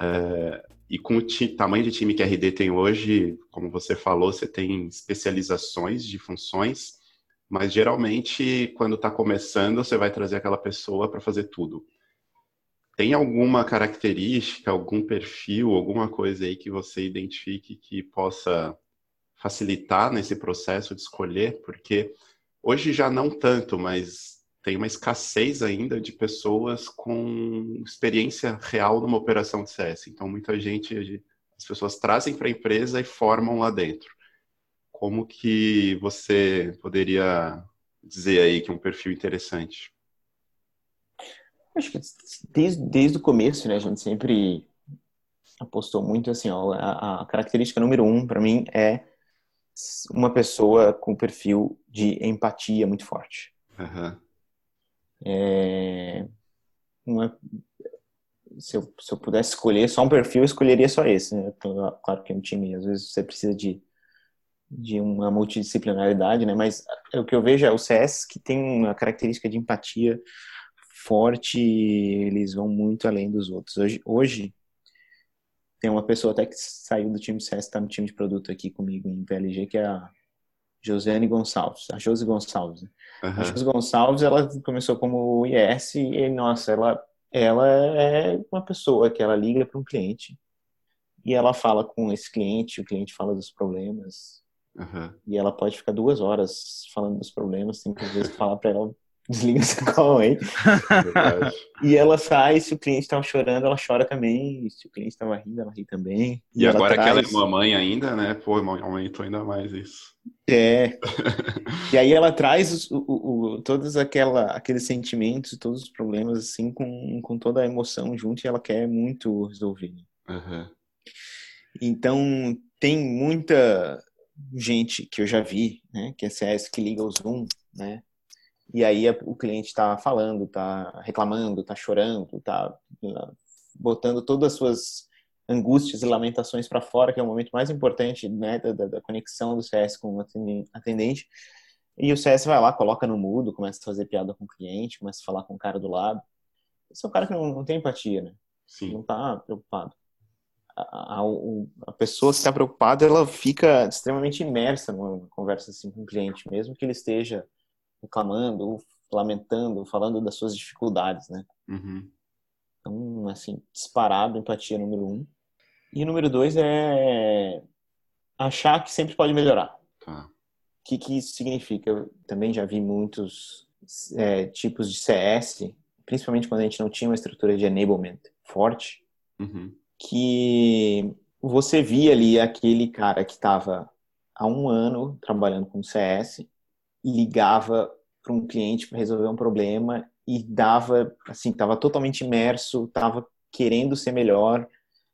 A: É, e com o tamanho de time que a RD tem hoje, como você falou, você tem especializações de funções, mas geralmente, quando está começando, você vai trazer aquela pessoa para fazer tudo. Tem alguma característica, algum perfil, alguma coisa aí que você identifique que possa facilitar nesse processo de escolher? Porque hoje já não tanto, mas tem uma escassez ainda de pessoas com experiência real numa operação de CS. Então, muita gente, as pessoas trazem para a empresa e formam lá dentro. Como que você poderia dizer aí que é um perfil interessante?
C: Acho que desde, desde o começo, né, a gente sempre apostou muito assim, ó, a, a característica número um para mim é uma pessoa com perfil de empatia muito forte. Uhum. É, uma, se, eu, se eu pudesse escolher só um perfil, eu escolheria só esse. Né? Claro que é um time, às vezes você precisa de, de uma multidisciplinaridade, né? mas o que eu vejo é o CS que tem uma característica de empatia forte, eles vão muito além dos outros. Hoje, hoje tem uma pessoa até que saiu do time CS, está no time de produto aqui comigo em PLG, que é a Josiane Gonçalves, a Josi Gonçalves. Uhum. A Josi Gonçalves, ela começou como IS e, nossa, ela, ela é uma pessoa que ela liga para um cliente e ela fala com esse cliente, o cliente fala dos problemas, Uhum. E ela pode ficar duas horas falando dos problemas, tem que às vezes falar para ela desliga essa call aí. É e ela sai, se o cliente estava chorando, ela chora também. Se o cliente estava rindo, ela ri também.
A: E, e agora traz... que ela é mamãe ainda, né? Pô, aumentou ainda mais isso.
C: É. (laughs) e aí ela traz o, o, o, todos aquela, aqueles sentimentos, todos os problemas, assim, com, com toda a emoção junto e ela quer muito resolver. Uhum. Então, tem muita gente que eu já vi, né, que é CS que liga o Zoom, né, e aí o cliente está falando, está reclamando, está chorando, está botando todas as suas angústias e lamentações para fora, que é o momento mais importante né, da, da, conexão do CS com o atendente. E o CS vai lá, coloca no mudo, começa a fazer piada com o cliente, começa a falar com o cara do lado. Esse é um cara que não, não tem empatia, né? Sim. Não está preocupado. A, a, a, pessoa que está preocupada, ela fica extremamente imersa numa conversa assim com o cliente, mesmo que ele esteja reclamando, lamentando, falando das suas dificuldades, né? Uhum. Então, assim, disparado, empatia número um. E número dois é achar que sempre pode melhorar. Tá. O que, que isso significa? Eu também já vi muitos é, tipos de CS, principalmente quando a gente não tinha uma estrutura de enablement forte, uhum. que você via ali aquele cara que estava há um ano trabalhando com CS ligava para um cliente para resolver um problema e dava, assim, estava totalmente imerso, estava querendo ser melhor,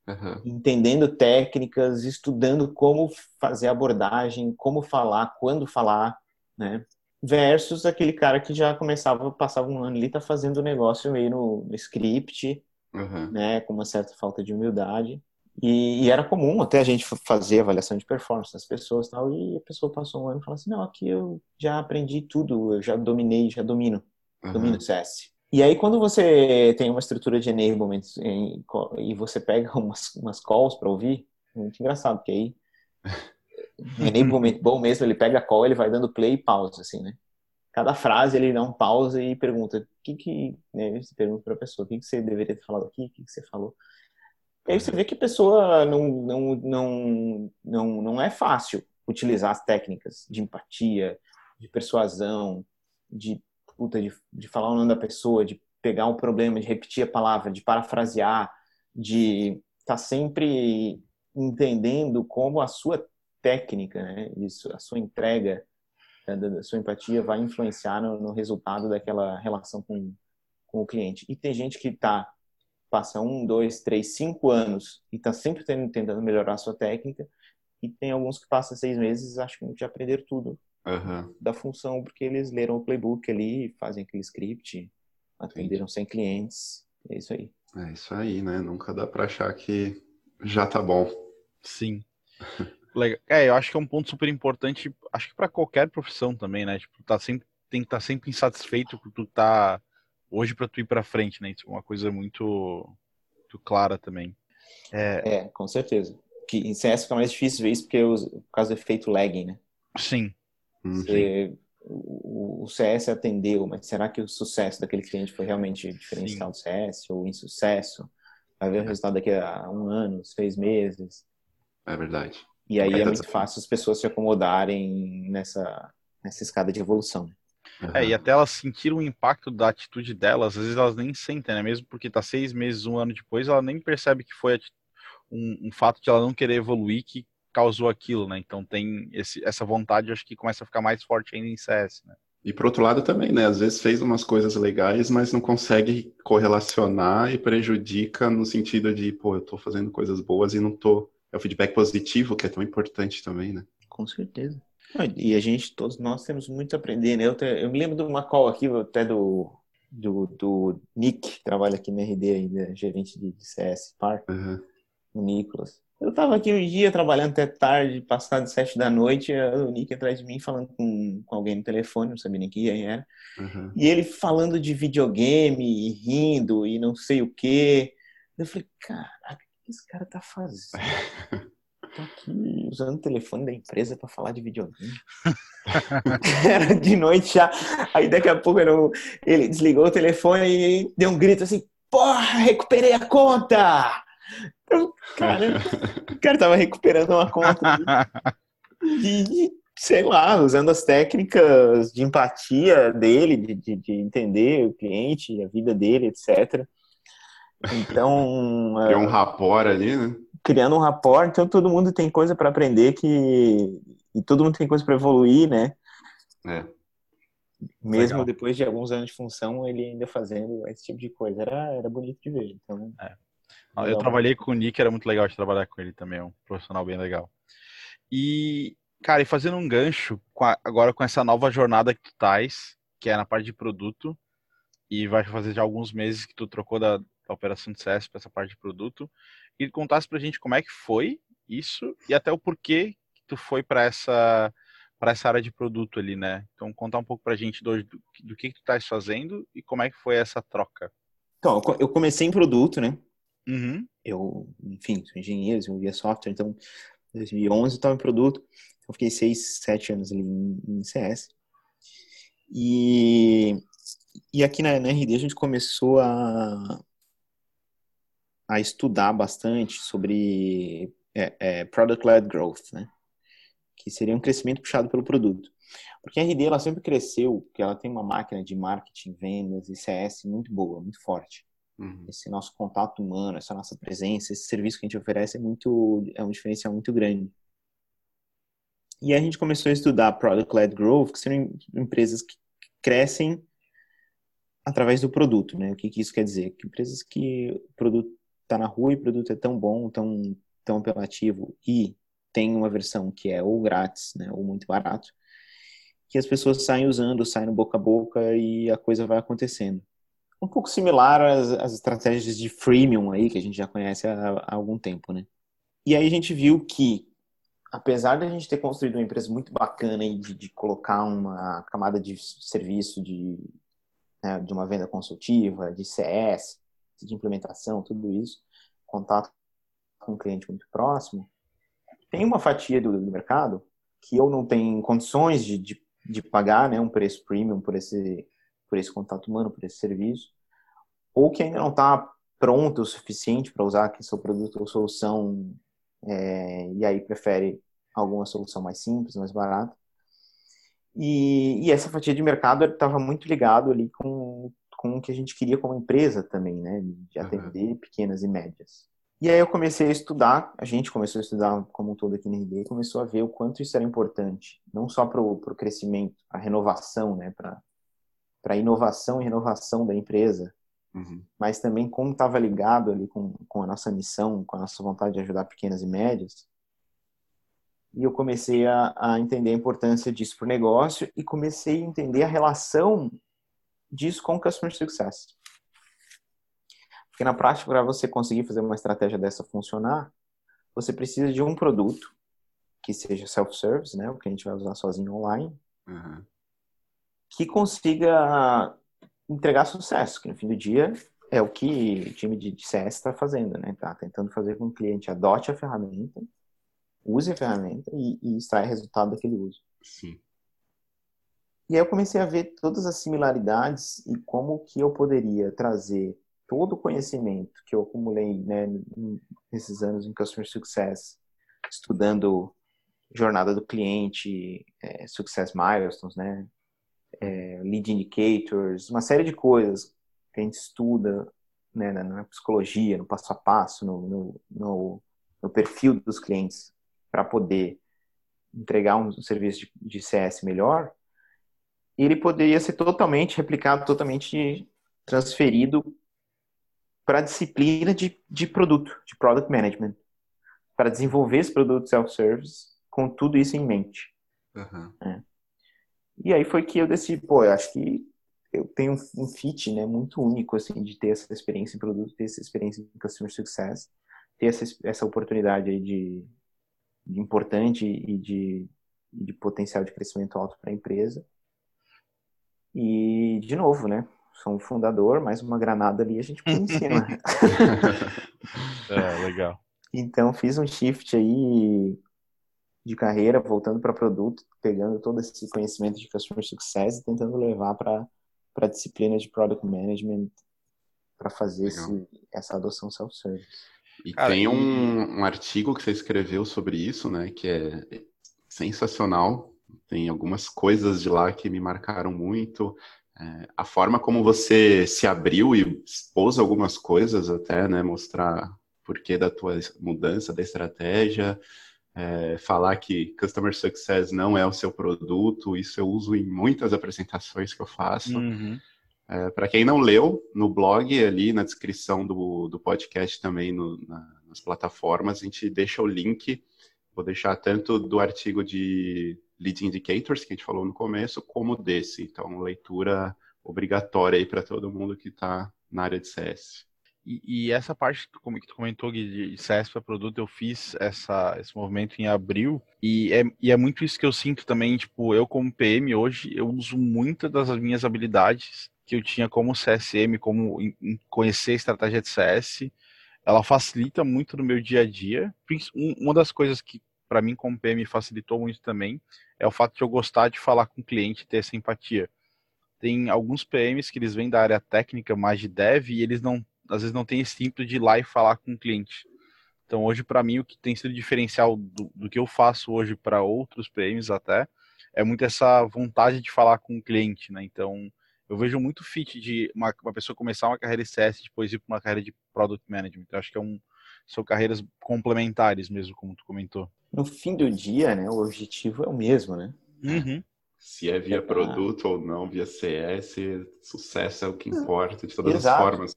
C: uhum. entendendo técnicas, estudando como fazer abordagem, como falar, quando falar, né? Versus aquele cara que já começava, passava um ano ali, tá fazendo o negócio meio no, no script, uhum. né? Com uma certa falta de humildade. E, e, era comum até a gente fazer avaliação de performance das pessoas e tal, e a pessoa passou um ano e falou assim, não, aqui eu já aprendi tudo, eu já dominei, já domino, uhum. domino CS. E aí quando você tem uma estrutura de enablement em, e você pega (laughs) umas, umas calls para ouvir, é muito engraçado, porque aí (laughs) enablement bom mesmo, ele pega a call, ele vai dando play e pause, assim, né? Cada frase ele dá um pause e pergunta, o que que, né, você pergunta para a pessoa, o que que você deveria ter falado aqui, o que que você falou? E aí você vê que a pessoa não, não, não, não, não é fácil utilizar as técnicas de empatia, de persuasão, de, puta, de, de falar o nome da pessoa, de pegar um problema, de repetir a palavra, de parafrasear, de estar tá sempre entendendo como a sua técnica, né, isso, a sua entrega, a né, sua empatia vai influenciar no, no resultado daquela relação com, com o cliente. E tem gente que está passa um, dois, três, cinco anos e está sempre tentando melhorar a sua técnica. E tem alguns que passam seis meses e acham que já aprenderam tudo uhum. da função, porque eles leram o playbook ali, fazem aquele script, atenderam Sim. 100 clientes. É isso aí.
A: É isso aí, né? Nunca dá para achar que já tá bom.
B: Sim. (laughs) Legal. É, eu acho que é um ponto super importante, acho que para qualquer profissão também, né? Tipo, tá sempre, tem que estar tá sempre insatisfeito com tu tá hoje para tu ir para frente, né? Isso é uma coisa muito, muito clara também.
C: É... é, com certeza. Que em CS fica mais difícil ver isso porque os, por causa do efeito lagging, né?
B: Sim.
C: Uhum. Você, o, o, CS atendeu, mas será que o sucesso daquele cliente foi realmente diferencial Sim. do CS ou insucesso? Vai ver o resultado daqui a um ano, seis meses.
A: É verdade.
C: E aí é, é muito fácil as pessoas se acomodarem nessa, nessa escada de evolução.
B: Uhum. É, e até elas sentiram o impacto da atitude delas, às vezes elas nem sentem, né? Mesmo porque tá seis meses, um ano depois, ela nem percebe que foi um, um fato de ela não querer evoluir que causou aquilo, né? Então tem esse, essa vontade, acho que começa a ficar mais forte ainda em CS, né?
A: E por outro lado também, né? Às vezes fez umas coisas legais, mas não consegue correlacionar e prejudica no sentido de, pô, eu tô fazendo coisas boas e não tô é o feedback positivo que é tão importante também, né?
C: Com certeza. E a gente, todos nós temos muito a aprender, né? Eu, te, eu me lembro de uma call aqui, até do, do, do Nick, que trabalha aqui na RD ainda, gerente de, de CS Park, uhum. o Nicolas. Eu tava aqui um dia trabalhando até tarde, passado sete da noite, o Nick atrás de mim falando com, com alguém no telefone, não sabia nem quem era. Uhum. E ele falando de videogame, e rindo, e não sei o quê. Eu falei, caraca, que esse cara tá fazendo? (laughs) Tô aqui usando o telefone da empresa para falar de videogame. (laughs) era de noite já. Aí daqui a pouco ele desligou o telefone e deu um grito assim: Porra, recuperei a conta! Então, cara, (laughs) o cara tava recuperando uma conta de, sei lá, usando as técnicas de empatia dele, de, de, de entender o cliente, a vida dele, etc. Então.
A: Criou um rapport ali, né?
C: Criando um rapport, então todo mundo tem coisa para aprender que. E todo mundo tem coisa para evoluir, né?
A: É.
C: Mesmo Legal. depois de alguns anos de função, ele ainda fazendo esse tipo de coisa. Era, era bonito de ver. Então,
B: é. Eu trabalhei com o Nick, era muito legal de trabalhar com ele também, é um profissional bem legal. E, cara, e fazendo um gancho, com a, agora com essa nova jornada que tu tais, que é na parte de produto, e vai fazer já alguns meses que tu trocou da, da operação de CS para essa parte de produto, e contasse pra gente como é que foi isso e até o porquê que tu foi para essa para essa área de produto ali, né? Então contar um pouco pra gente do, do, do que, que tu estás fazendo e como é que foi essa troca.
C: Então, eu comecei em produto, né?
B: Uhum.
C: Eu, enfim, sou engenheiro, desenvolvia software, então em 2011 eu estava em produto, eu fiquei seis, sete anos ali em, em CS. E, e aqui na, na RD a gente começou a, a estudar bastante sobre é, é, product-led growth, né? Que seria um crescimento puxado pelo produto. Porque a RD ela sempre cresceu, porque ela tem uma máquina de marketing, vendas e CS muito boa, muito forte. Uhum. Esse nosso contato humano, essa nossa presença, esse serviço que a gente oferece é muito é um diferencial muito grande. E a gente começou a estudar product-led growth, que são empresas que crescem através do produto, né? O que, que isso quer dizer? Que empresas que o produto está na rua e o produto é tão bom, tão, tão apelativo e tem uma versão que é ou grátis, né, ou muito barato, que as pessoas saem usando, saem no boca a boca e a coisa vai acontecendo. Um pouco similar às, às estratégias de freemium aí, que a gente já conhece há, há algum tempo, né? E aí a gente viu que, apesar de a gente ter construído uma empresa muito bacana e de, de colocar uma camada de serviço de, né, de uma venda consultiva, de CS, de implementação, tudo isso, contato com um cliente muito próximo, tem uma fatia do, do mercado que ou não tem condições de, de, de, pagar né, um preço premium por esse, por esse contato humano, por esse serviço, ou que ainda não está pronto o suficiente para usar aqui seu produto ou solução é, e aí prefere alguma solução mais simples, mais barata. E, e essa fatia de mercado estava muito ligado ali com com o que a gente queria como empresa também, né? De atender uhum. pequenas e médias. E aí eu comecei a estudar, a gente começou a estudar como um todo aqui na RD, começou a ver o quanto isso era importante, não só para o crescimento, a renovação, né? Para a inovação e renovação da empresa, uhum. mas também como estava ligado ali com, com a nossa missão, com a nossa vontade de ajudar pequenas e médias. E eu comecei a, a entender a importância disso para o negócio e comecei a entender a relação disso com o Customer Success. Porque na prática, para você conseguir fazer uma estratégia dessa funcionar, você precisa de um produto que seja self-service, né? O que a gente vai usar sozinho online.
A: Uhum.
C: Que consiga entregar sucesso, que no fim do dia é o que o time de CS está fazendo, né? Tá tentando fazer com que o cliente adote a ferramenta, use a ferramenta e, e extraia resultado daquele uso.
A: Sim.
C: E aí eu comecei a ver todas as similaridades e como que eu poderia trazer todo o conhecimento que eu acumulei né, nesses anos em Customer Success, estudando jornada do cliente, é, Success Milestones, né, é, Lead Indicators, uma série de coisas que a gente estuda né, na, psicologia, no passo a passo, no, no, no, no perfil dos clientes, para poder entregar um serviço de, de CS melhor, ele poderia ser totalmente replicado, totalmente transferido para a disciplina de, de produto, de product management, para desenvolver esse produto self-service com tudo isso em mente.
A: Uhum.
C: É. E aí foi que eu decidi, pô, eu acho que eu tenho um fit, né, muito único, assim, de ter essa experiência em produto, ter essa experiência em customer success, ter essa, essa oportunidade aí de, de importante e de, de potencial de crescimento alto para a empresa. E, de novo, né, sou um fundador, mais uma granada ali, a gente põe em cima. (laughs) (laughs)
B: é, legal.
C: Então, fiz um shift aí de carreira, voltando para produto, pegando todo esse conhecimento de customer success e tentando levar para a disciplina de product management para fazer esse, essa adoção self-service.
A: E Cara, tem um, um artigo que você escreveu sobre isso, né, que é sensacional. Tem algumas coisas de lá que me marcaram muito. É, a forma como você se abriu e expôs algumas coisas até, né, mostrar porquê da tua mudança da estratégia, é, falar que Customer Success não é o seu produto, isso eu uso em muitas apresentações que eu faço.
B: Uhum.
A: É, Para quem não leu, no blog, ali na descrição do, do podcast também, no, na, nas plataformas, a gente deixa o link, vou deixar tanto do artigo de Lead Indicators, que a gente falou no começo, como desse. Então, leitura obrigatória aí para todo mundo que está na área de CS.
B: E, e, essa parte que tu comentou de CS para produto, eu fiz essa, esse movimento em abril e é, e é muito isso que eu sinto também. Tipo, eu como PM hoje, eu uso muitas das minhas habilidades que eu tinha como CSM, como em, em conhecer a estratégia de CS. Ela facilita muito no meu dia a dia. Uma das coisas que para mim como PM facilitou muito também é o fato de eu gostar de falar com o cliente, ter essa empatia. Tem alguns PMs que eles vêm da área técnica, mais de dev, e eles não, às vezes não têm esse ímpeto de ir lá e falar com o cliente. Então, hoje, para mim, o que tem sido diferencial do, do que eu faço hoje para outros PMs até, é muito essa vontade de falar com o cliente, né? Então, eu vejo muito fit de uma, uma pessoa começar uma carreira de CS e depois ir para uma carreira de Product Management. Eu acho que é um, são carreiras complementares mesmo, como tu comentou
C: no fim do dia, né, o objetivo é o mesmo, né?
B: Uhum.
A: Se é via é produto ou não, via CS, sucesso é o que importa de todas
C: Exato.
A: as formas.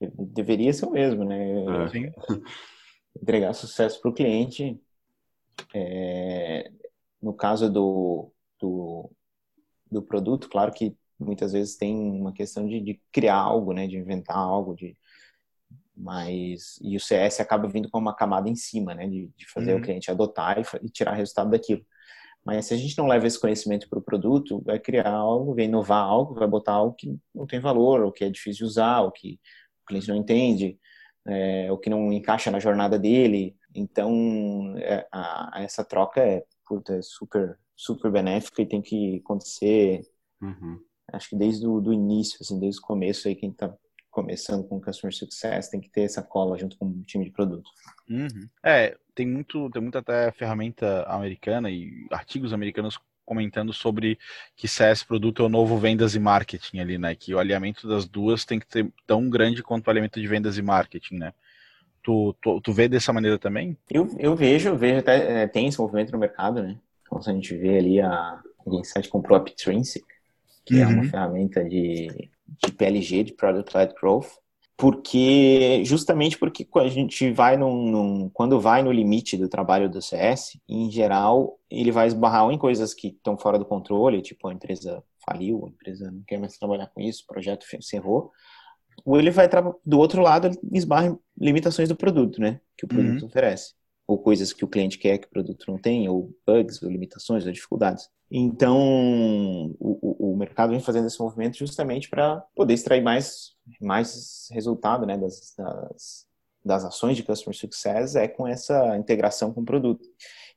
C: Deveria ser o mesmo, né?
A: É. (laughs)
C: Entregar sucesso para o cliente. É... No caso do, do, do, produto, claro que muitas vezes tem uma questão de, de criar algo, né? De inventar algo, de mas e o CS acaba vindo com uma camada em cima, né, de, de fazer uhum. o cliente adotar e, e, tirar resultado daquilo. Mas se a gente não leva esse conhecimento para o produto, vai criar algo, vai inovar algo, vai botar algo que não tem valor, ou que é difícil de usar, ou que o cliente não entende, é, ou que não encaixa na jornada dele. Então, é, a, essa troca é, puta, é super, super benéfica e tem que acontecer,
A: uhum.
C: acho que desde o do início, assim, desde o começo aí, quem está começando com Customer Success, tem que ter essa cola junto com o time de produto.
B: Uhum. É, tem muito, tem muita até ferramenta americana e artigos americanos comentando sobre que CS produto é o novo vendas e marketing ali, né? Que o alinhamento das duas tem que ser tão grande quanto o alinhamento de vendas e marketing, né? Tu, tu, tu vê dessa maneira também?
C: Eu, eu vejo, vejo até é, tem esse movimento no mercado, né? Então se a gente vê ali a, a Insight comprou a Pitrinsic, que uhum. é uma uhum. ferramenta de de PLG, de Product Led Growth, porque justamente porque a gente vai num, num, quando vai no limite do trabalho do CS, em geral ele vai esbarrar em coisas que estão fora do controle, tipo a empresa faliu, a empresa não quer mais trabalhar com isso, o projeto encerrou, ou ele vai do outro lado ele esbarra em limitações do produto, né, que o produto uhum. oferece. Ou coisas que o cliente quer que o produto não tem, ou bugs, ou limitações, ou dificuldades. Então, o, o mercado vem fazendo esse movimento justamente para poder extrair mais, mais resultado né, das, das, das ações de Customer Success é com essa integração com o produto.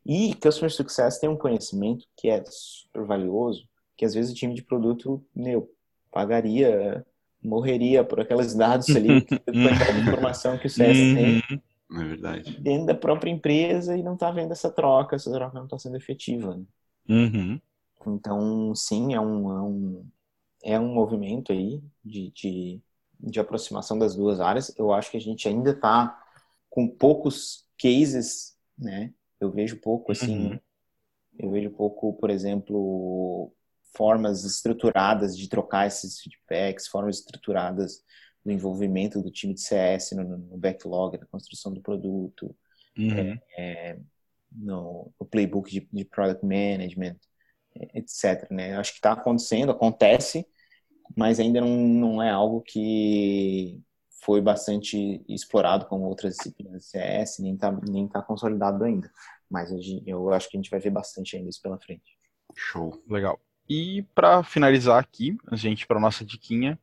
C: E Customer Success tem um conhecimento que é super valioso, que às vezes o time de produto, meu, pagaria, morreria por aqueles dados ali, (laughs) quantidade de informação que o CS tem.
A: É verdade.
C: Dentro da própria empresa e não está vendo essa troca, essa troca não está sendo efetiva. Né?
B: Uhum.
C: Então, sim, é um, é um, é um movimento aí de, de, de aproximação das duas áreas. Eu acho que a gente ainda está com poucos cases, né? Eu vejo pouco, assim, uhum. eu vejo pouco, por exemplo, formas estruturadas de trocar esses feedbacks, formas estruturadas do envolvimento do time de CS no, no backlog, na construção do produto, uhum. é, é, no, no, playbook de, de, product management, etc. Né? Acho que está acontecendo, acontece, mas ainda não, não é algo que foi bastante explorado como outras disciplinas de CS, nem está nem tá consolidado ainda. Mas eu acho que a gente vai ver bastante ainda isso pela frente.
B: Show. Legal. E para finalizar aqui, a gente para nossa diquinha,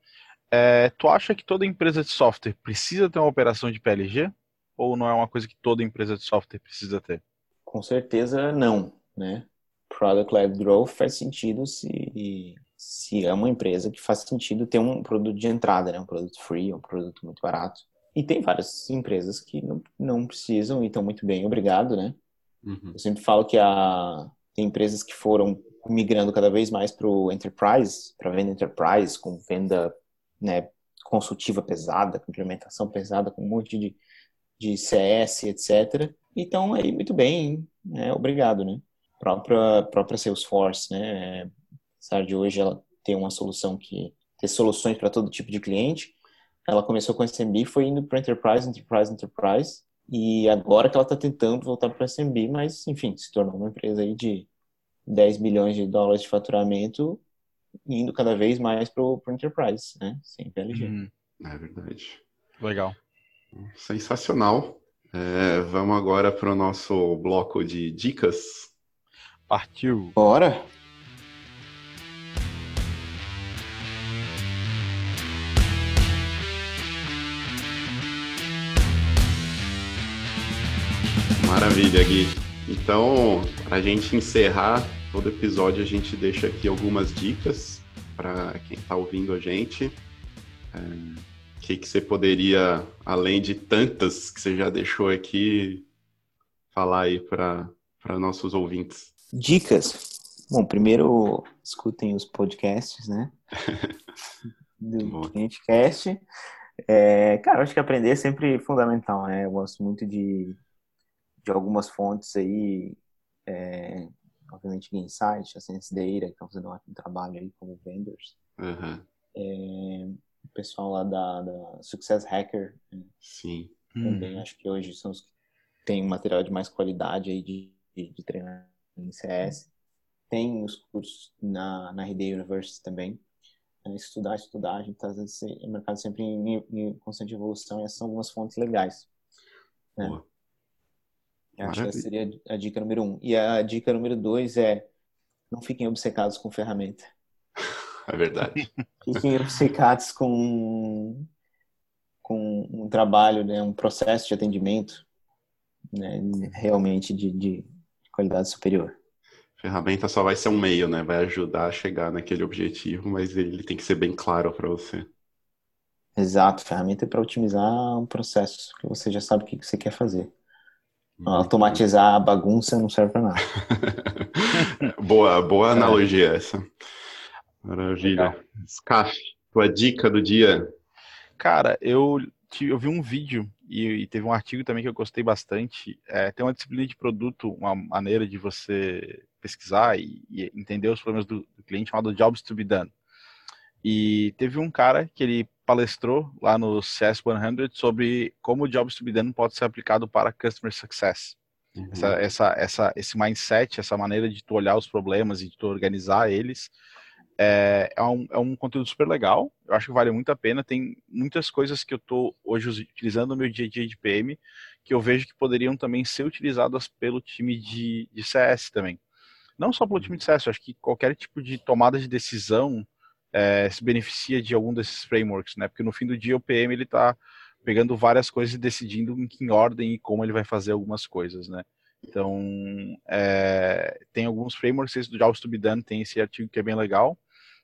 B: é, tu acha que toda empresa de software precisa ter uma operação de PLG? Ou não é uma coisa que toda empresa de software precisa ter?
C: Com certeza não, né? Product-led growth faz sentido se, se é uma empresa que faz sentido ter um produto de entrada, né? Um produto free, um produto muito barato. E tem várias empresas que não, não precisam e estão muito bem, obrigado, né? Uhum. Eu sempre falo que a, tem empresas que foram migrando cada vez mais para o enterprise, para venda enterprise, com venda né, consultiva pesada, com implementação pesada, com um monte de, de CS, etc. Então, aí, muito bem, né, obrigado, né? Própria, própria Salesforce, né? Apesar de hoje ela ter uma solução que ter soluções para todo tipo de cliente, ela começou com SMB, foi indo para Enterprise, Enterprise, Enterprise, e agora que ela está tentando voltar para SMB, mas, enfim, se tornou uma empresa aí de 10 bilhões de dólares de faturamento, indo cada vez mais para o Enterprise, né? Sem PLG. Hum,
A: é verdade.
B: Legal.
A: Sensacional. É, vamos agora para o nosso bloco de dicas.
B: Partiu.
C: Bora!
A: Maravilha, Gui. Então, para a gente encerrar todo episódio, a gente deixa aqui algumas dicas para quem está ouvindo a gente. É, o que, que você poderia, além de tantas que você já deixou aqui, falar aí para nossos ouvintes?
C: Dicas. Bom, primeiro escutem os podcasts, né? (laughs) Do ClienteCast. É, cara, acho que aprender é sempre fundamental, né? Eu gosto muito de de algumas fontes aí, é, obviamente Gainsight, a Sense Data, que estão fazendo um ótimo trabalho aí como vendors. Uhum. É, o pessoal lá da, da Success Hacker. Né?
A: Sim.
C: Também uhum. acho que hoje são os que têm material de mais qualidade aí de, de, de treinar em CS. Tem os cursos na, na RD University também. É, estudar, estudar, a gente está o mercado sempre em, em, constante evolução e essas são algumas fontes legais. Né? Acho que essa seria a dica número um. E a dica número dois é não fiquem obcecados com ferramenta.
A: É verdade. (laughs)
C: Fiquem obcecados com, com um trabalho, né, um processo de atendimento né, realmente de, de qualidade superior.
A: ferramenta só vai ser um meio, né? Vai ajudar a chegar naquele objetivo, mas ele tem que ser bem claro para você.
C: Exato, ferramenta é para otimizar um processo que você já sabe o que você quer fazer. Automatizar a bagunça não serve para nada. (laughs)
A: boa, boa analogia essa. Maravilha. Scaf, tua dica do dia.
B: Cara, eu, eu vi um vídeo e, e, teve um artigo também que eu gostei bastante. É, tem uma disciplina de produto, uma maneira de você pesquisar e, e entender os problemas do, do cliente chamado Jobs to be Done. E teve um cara que ele palestrou lá no CS100 sobre como o Jobs to be Done pode ser aplicado para Customer Success. Uhum. Essa, essa, essa, esse mindset, essa maneira de tu olhar os problemas e de tu organizar eles, É, é, um, é um conteúdo super legal, eu acho que vale muito a pena. Tem muitas coisas que eu estou hoje utilizando no meu dia a dia de PM que eu vejo que poderiam também ser utilizadas pelo time de, de CS também. Não só pelo time de CS, eu acho que qualquer tipo de tomada de decisão é, se beneficia de algum desses frameworks, né? Porque no fim do dia o PM ele está pegando várias coisas e decidindo em que ordem e como ele vai fazer algumas coisas, né? Então, é, tem alguns frameworks, esse do Jobs to be Done tem esse artigo que é bem legal,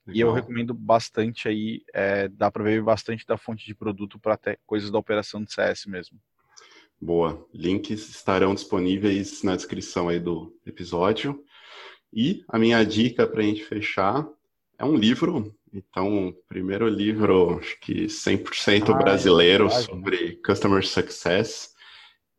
B: legal. e eu recomendo bastante aí, é, dá para ver bastante da fonte de produto para até coisas da operação de CS mesmo.
A: Boa, links estarão disponíveis na descrição aí do episódio. E a minha dica para a gente fechar é um livro então, primeiro livro, acho que 100% ah, brasileiro, é sobre Customer Success,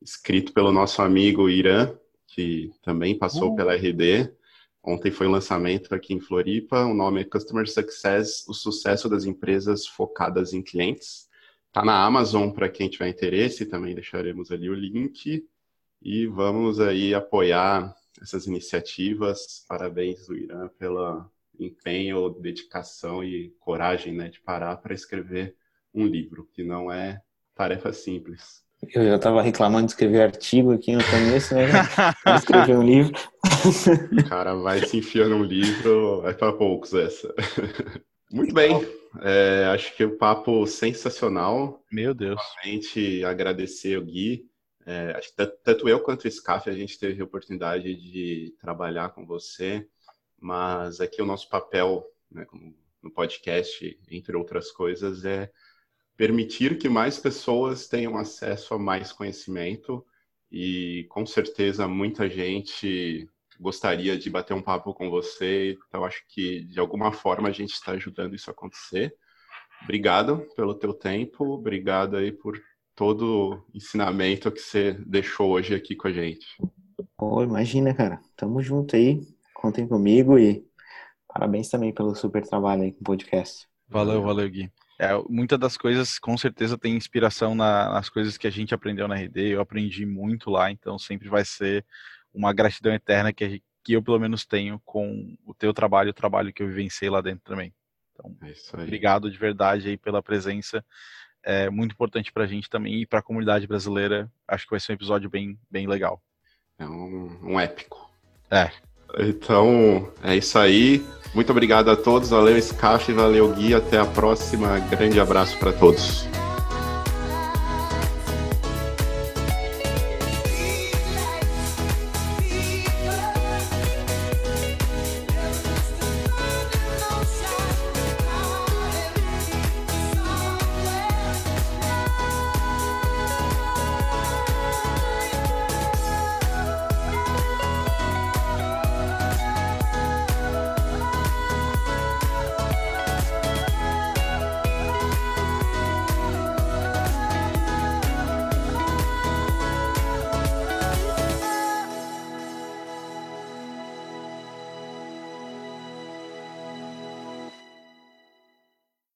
A: escrito pelo nosso amigo Irã, que também passou uh. pela RD. Ontem foi o um lançamento aqui em Floripa. O nome é Customer Success: O Sucesso das Empresas Focadas em Clientes. Está na Amazon para quem tiver interesse, também deixaremos ali o link. E vamos aí apoiar essas iniciativas. Parabéns, Irã, pela empenho, dedicação e coragem né, de parar para escrever um livro, que não é tarefa simples.
C: Eu já estava reclamando de escrever artigo aqui no começo, né? escrever um livro. (laughs)
A: O cara vai se enfiando um livro, vai para poucos essa. (laughs) Muito bem, é, acho que o papo sensacional.
B: Meu Deus.
A: Realmente agradecer o Gui. É, acho que tanto eu quanto o SCAF a gente teve a oportunidade de trabalhar com você mas aqui o nosso papel né, no podcast, entre outras coisas, é permitir que mais pessoas tenham acesso a mais conhecimento e com certeza muita gente gostaria de bater um papo com você, então acho que de alguma forma a gente está ajudando isso a acontecer. Obrigado pelo teu tempo, obrigado aí por todo o ensinamento que você deixou hoje aqui com a gente.
C: Pô, imagina, cara. Tamo junto aí contem comigo e parabéns também pelo super trabalho aí com o podcast.
B: Valeu, valeu, Gui. É, muitas das coisas, com certeza, tem inspiração na, nas coisas que a gente aprendeu na RD. Eu aprendi muito lá, então sempre vai ser uma gratidão eterna que, gente, que eu, pelo menos, tenho com o teu trabalho e o trabalho que eu vivenciei lá dentro também. Então, é obrigado de verdade aí pela presença. É muito importante para a gente também e para a comunidade brasileira. Acho que vai ser um episódio bem, bem legal.
A: É um, um épico.
B: É,
A: então, é isso aí. Muito obrigado a todos. Valeu, Scaf, valeu, Gui. Até a próxima. Grande abraço para todos.